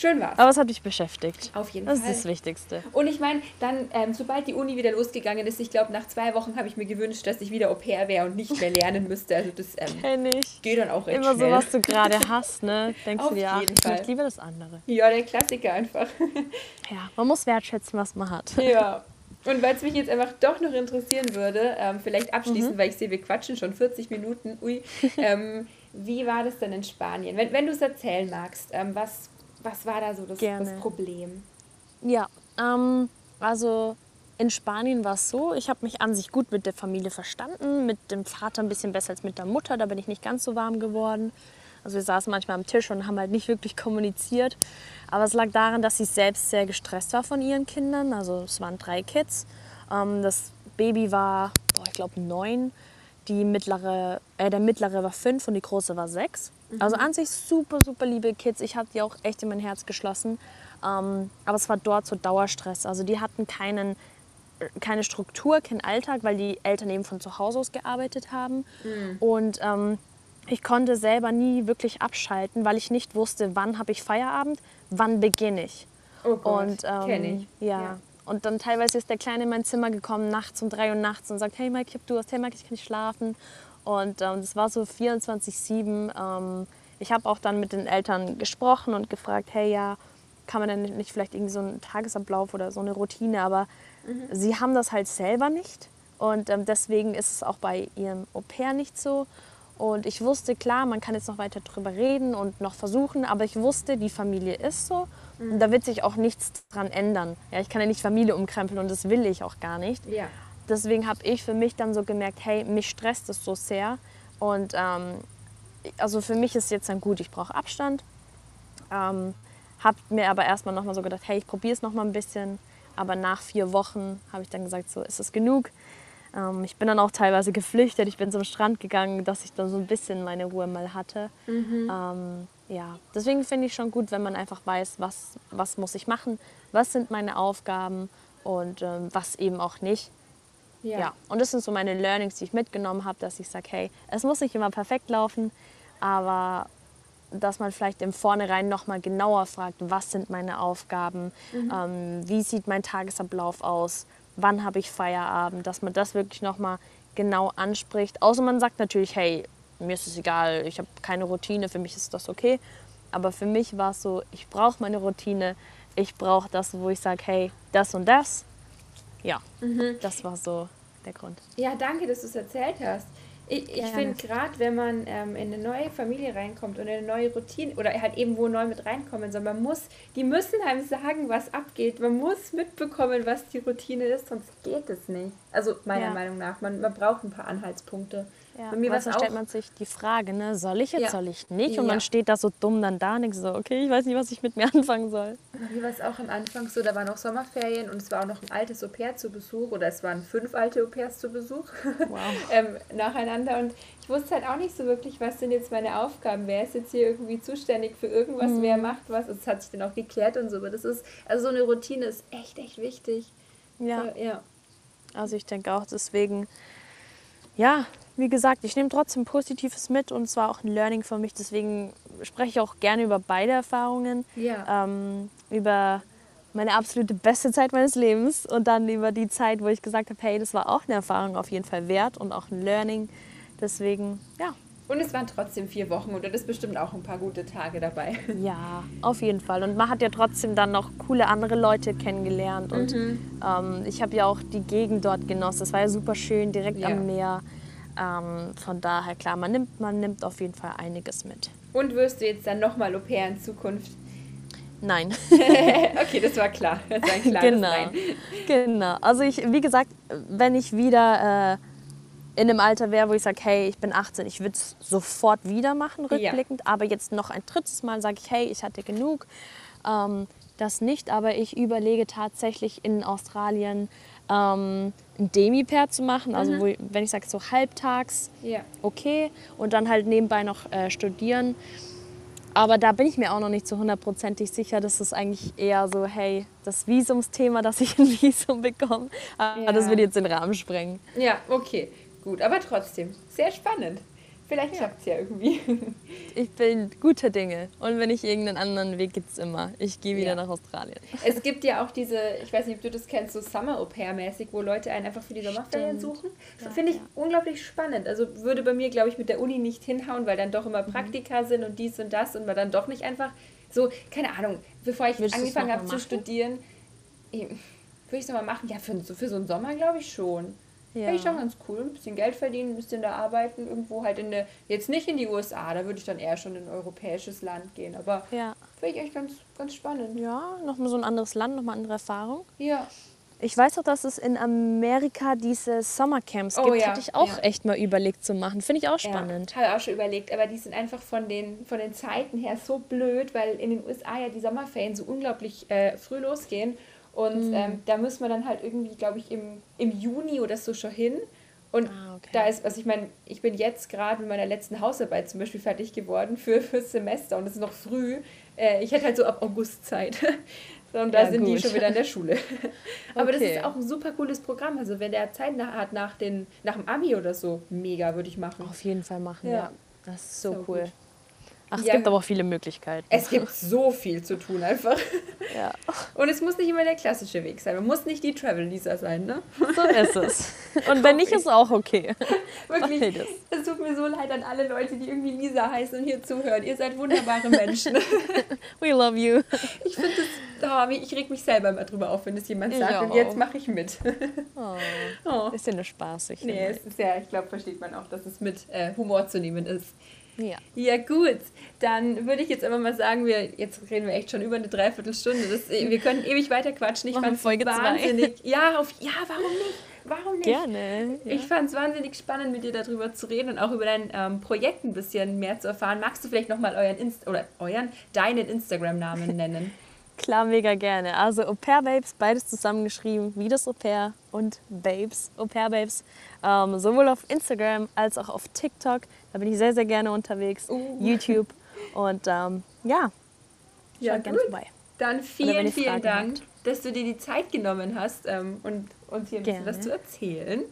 Schön war's. Aber es hat dich beschäftigt. Auf jeden das Fall. Das ist das Wichtigste. Und ich meine, dann, ähm, sobald die Uni wieder losgegangen ist, ich glaube, nach zwei Wochen habe ich mir gewünscht, dass ich wieder Au pair wäre und nicht mehr lernen müsste. Also das ähm, geht dann auch recht Immer schnell. so, was du gerade hast, ne? Denkst Auf du dir, ach, jeden ich lieber das andere. Ja, der Klassiker einfach. Ja, man muss wertschätzen, was man hat. ja. Und weil es mich jetzt einfach doch noch interessieren würde, ähm, vielleicht Mhm. abschließend, weil ich sehe, wir quatschen schon 40 Minuten, ui, ähm, wie war das denn in Spanien? Wenn, wenn du es erzählen magst, ähm, was, was war da so das, das Problem? Ja, ähm, also in Spanien war es so, ich habe mich an sich gut mit der Familie verstanden, mit dem Vater ein bisschen besser als mit der Mutter, da bin ich nicht ganz so warm geworden. Also wir saßen manchmal am Tisch und haben halt nicht wirklich kommuniziert. Aber es lag daran, dass sie selbst sehr gestresst war von ihren Kindern. Also es waren drei Kids. Ähm, das Baby war, boah, ich glaube, neun. Die mittlere, äh, der mittlere war fünf und die große war sechs. Also an sich super, super liebe Kids. Ich habe die auch echt in mein Herz geschlossen. Ähm, aber es war dort so Dauerstress. Also die hatten keinen, keine Struktur, keinen Alltag, weil die Eltern eben von zu Hause aus gearbeitet haben. Und ähm, ich konnte selber nie wirklich abschalten, weil ich nicht wusste, wann habe ich Feierabend, wann beginne ich. Oh Gott, Und ähm, ich. Ja. Ja. Und dann teilweise ist der Kleine in mein Zimmer gekommen, nachts um drei Uhr nachts und sagt, hey Mike, ich hab Durst, hey Mike, ich kann nicht schlafen. Und ähm, das war so 24-7. Ähm, ich habe auch dann mit den Eltern gesprochen und gefragt, hey ja, kann man denn nicht vielleicht irgendwie so einen Tagesablauf oder so eine Routine, aber sie haben das halt selber nicht. Und ähm, deswegen ist es auch bei ihrem Au pair nicht so. Und ich wusste, klar, man kann jetzt noch weiter drüber reden und noch versuchen, aber ich wusste, die Familie ist so und da wird sich auch nichts dran ändern. Ja, ich kann ja nicht Familie umkrempeln und das will ich auch gar nicht. Ja. Deswegen habe ich für mich dann so gemerkt, hey, mich stresst es so sehr. Und ähm, also für mich ist jetzt dann gut, ich brauche Abstand. Ähm, habe mir aber erstmal nochmal so gedacht, hey, ich probiere es nochmal ein bisschen. Aber nach vier Wochen habe ich dann gesagt, so ist es genug. Ähm, ich bin dann auch teilweise geflüchtet. Ich bin zum Strand gegangen, dass ich dann so ein bisschen meine Ruhe mal hatte. Ähm, ja, deswegen finde ich schon gut, wenn man einfach weiß, was, was muss ich machen, was sind meine Aufgaben und ähm, was eben auch nicht. Ja. Ja. und das sind so meine Learnings, die ich mitgenommen habe, dass ich sage, hey, es muss nicht immer perfekt laufen, aber dass man vielleicht im Vornherein noch mal genauer fragt, was sind meine Aufgaben, ähm, wie sieht mein Tagesablauf aus, wann habe ich Feierabend, dass man das wirklich noch mal genau anspricht. Außer man sagt natürlich, hey, mir ist es egal, ich habe keine Routine, für mich ist das okay. Aber für mich war es so, ich brauche meine Routine, ich brauche das, wo ich sage, hey, das und das. Ja, das war so der Grund. Ja, danke, dass du es erzählt hast. Ich, ich finde gerade, wenn man ähm, in eine neue Familie reinkommt und in eine neue Routine oder halt eben wo neu mit reinkommen soll, man muss, die müssen einem sagen, was abgeht. Man muss mitbekommen, was die Routine ist, sonst geht es nicht. Also meiner Ja. Meinung nach, man, man braucht ein paar Anhaltspunkte. Ja, Bei mir dann stellt auch- man sich die Frage, ne, soll ich jetzt, Ja. soll ich nicht? Und Ja. man steht da so dumm dann da und denkt so, okay, ich weiß nicht, was ich mit mir anfangen soll. Mir war es auch am Anfang so, da waren noch Sommerferien und es war auch noch ein altes Au pair zu Besuch oder es waren fünf alte Au pairs zu Besuch Wow. ähm, nacheinander und ich wusste halt auch nicht so wirklich, was sind jetzt meine Aufgaben, wer ist jetzt hier irgendwie zuständig für irgendwas, wer Mhm. macht was, es hat sich dann auch geklärt und so, aber das ist, also so eine Routine ist echt, echt wichtig. Ja, Äh, ja. also ich denke auch deswegen, ja, wie gesagt, ich nehme trotzdem Positives mit und es war auch ein Learning für mich. Deswegen spreche ich auch gerne über beide Erfahrungen. Ja. Ähm, über meine absolute beste Zeit meines Lebens und dann über die Zeit, wo ich gesagt habe, hey, das war auch eine Erfahrung auf jeden Fall wert und auch ein Learning. Deswegen, ja, Und es waren trotzdem vier Wochen und da ist bestimmt auch ein paar gute Tage dabei. Ja, auf jeden Fall. Und man hat ja trotzdem dann noch coole andere Leute kennengelernt. Und ähm, ich habe ja auch die Gegend dort genossen. Es war ja super schön, direkt Ja. am Meer. Ähm, von daher, klar, man nimmt, man nimmt auf jeden Fall einiges mit. Und wirst du jetzt dann nochmal Au pair in Zukunft? Nein, okay, das war klar. Das war ein klares genau. Nein. genau. Also ich, wie gesagt, wenn ich wieder äh, in einem Alter wäre, wo ich sage, hey, ich bin 18, ich würde es sofort wieder machen, Ja. rückblickend. Aber jetzt noch ein drittes Mal sage ich, hey, ich hatte genug. Ähm, das nicht, aber ich überlege tatsächlich in Australien ähm, ein Demi-Pair zu machen. Also wo, ich- wenn ich sage so halbtags, Ja. okay. Und dann halt nebenbei noch äh, studieren. Aber da bin ich mir auch noch nicht zu hundertprozentig sicher. Das ist eigentlich eher so, hey, das Visumsthema, dass ich ein Visum bekomme. Aber Ja. das würde jetzt den Rahmen sprengen. Ja, okay. Gut. Aber trotzdem, sehr spannend. Vielleicht klappt es ja irgendwie. Ich bin guter Dinge. Und wenn ich irgendeinen anderen Weg gibt es immer. Ich gehe wieder Ja. nach Australien. Es gibt ja auch diese, ich weiß nicht, ob du das kennst, so Summer-Au-pair-mäßig, wo Leute einen einfach für die Sommerferien suchen. Ja, Finde ich ja. unglaublich spannend. Also würde bei mir, glaube ich, mit der Uni nicht hinhauen, weil dann doch immer Mhm. Praktika sind und dies und das und man dann doch nicht einfach so, keine Ahnung, bevor ich du's angefangen habe zu studieren, würde ich es nochmal machen. Ja, für, so- für so einen Sommer glaube ich schon. Ja. ich schon ganz cool. Ein bisschen Geld verdienen, ein bisschen da arbeiten, irgendwo halt in der, jetzt nicht in die USA, da würde ich dann eher schon in ein europäisches Land gehen. Aber Ja. finde ich echt ganz, ganz spannend. Ja, nochmal so ein anderes Land, nochmal andere Erfahrung. Ja. Ich weiß auch, dass es in Amerika diese Sommercamps Oh gibt. ja, Hatte ich auch ja. echt mal überlegt zu machen. Finde ich auch spannend. Ja, habe auch schon überlegt, aber die sind einfach von den, von den Zeiten her so blöd, weil in den USA ja die Sommerferien so unglaublich äh, früh losgehen. Und Mhm. ähm, da muss man dann halt irgendwie, glaube ich, im, im Juni oder so schon hin. Und Ah, okay. da ist, also ich meine, ich bin jetzt gerade mit meiner letzten Hausarbeit zum Beispiel fertig geworden für fürs Semester und es ist noch früh. Äh, ich hätte halt so ab August Zeit. Und da Ja, sind die gut. schon wieder in der Schule. Aber das Okay. ist auch ein super cooles Programm. Also wenn der Zeit nach, hat nach, den, nach dem Abi oder so, mega würde ich machen. Auf jeden Fall machen, Ja. ja. Das ist so, So cool. gut. Ach, es Ja. gibt aber auch viele Möglichkeiten. Es gibt so viel zu tun einfach. ja. Und es muss nicht immer der klassische Weg sein. Man muss nicht die Travel-Lisa sein, ne? So ist es. Und wenn nicht, ist auch okay. Wirklich. Es tut mir so leid an alle Leute, die irgendwie Lisa heißen und hier zuhören. Ihr seid wunderbare Menschen. We love you. Ich finde das, oh, ich reg mich selber mal drüber auf, wenn das jemand sagt. Und auch. jetzt mache ich mit. Oh, Oh. ist ja nur spaßig. Nee, es ist ja, ich glaube, versteht man auch, dass es mit äh, Humor zu nehmen ist. Ja. Ja, gut. Dann würde ich jetzt einfach mal sagen, wir, jetzt reden wir echt schon über eine Dreiviertelstunde. Das, wir können ewig weiter quatschen. Ich fand es Folge zwei. wahnsinnig. Ja, auf, ja, warum nicht? Warum nicht? Gerne. Ja. Ich fand es wahnsinnig spannend, mit dir darüber zu reden und auch über dein ähm, Projekt ein bisschen mehr zu erfahren. Magst du vielleicht nochmal euren Inst oder euren, deinen Instagram-Namen nennen? Klar, mega gerne. Also Au Pair Babes, beides zusammengeschrieben, wie das Au Pair und Babes, Au Pair Babes. Ähm, sowohl auf Instagram als auch auf TikTok. Da bin ich sehr, sehr gerne unterwegs. Uh. YouTube. Und ähm, ja, Ja, schaut gerne gut. vorbei. Dann vielen, ihr vielen Dank, habt. dass du dir die Zeit genommen hast ähm, und uns hier ein bisschen Gerne. was zu erzählen.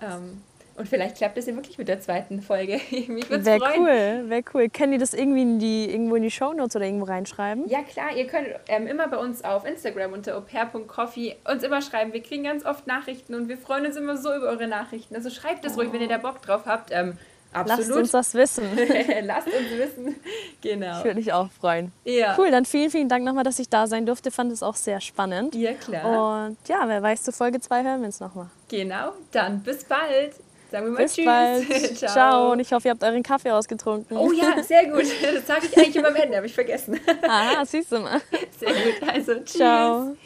Ähm, und vielleicht klappt es ja wirklich mit der zweiten Folge. Mich würde Wäre cool, wäre cool. Können die das irgendwie in die, irgendwo in die Shownotes oder irgendwo reinschreiben? Ja klar, ihr könnt ähm, immer bei uns auf Instagram unter aupair.coffee uns immer schreiben. Wir kriegen ganz oft Nachrichten und wir freuen uns immer so über eure Nachrichten. Also schreibt es ruhig, wenn ihr da Bock drauf habt. Ähm, Lasst absolut. uns das wissen. Lasst uns wissen. Genau. Ich würde mich auch freuen. Ja. Cool, dann vielen, vielen Dank nochmal, dass ich da sein durfte. Fand es auch sehr spannend. Ja, klar. Und ja, wer weiß, zu Folge 2 hören wir uns nochmal. Genau. Dann bis bald. Sagen wir mal Bis Tschüss. bald. Ciao. Und ich hoffe, ihr habt euren Kaffee ausgetrunken. Oh ja, sehr gut. Das sage ich eigentlich immer am Ende, habe ich vergessen. Aha, siehst du mal. Sehr gut. Also, tschüss. Ciao.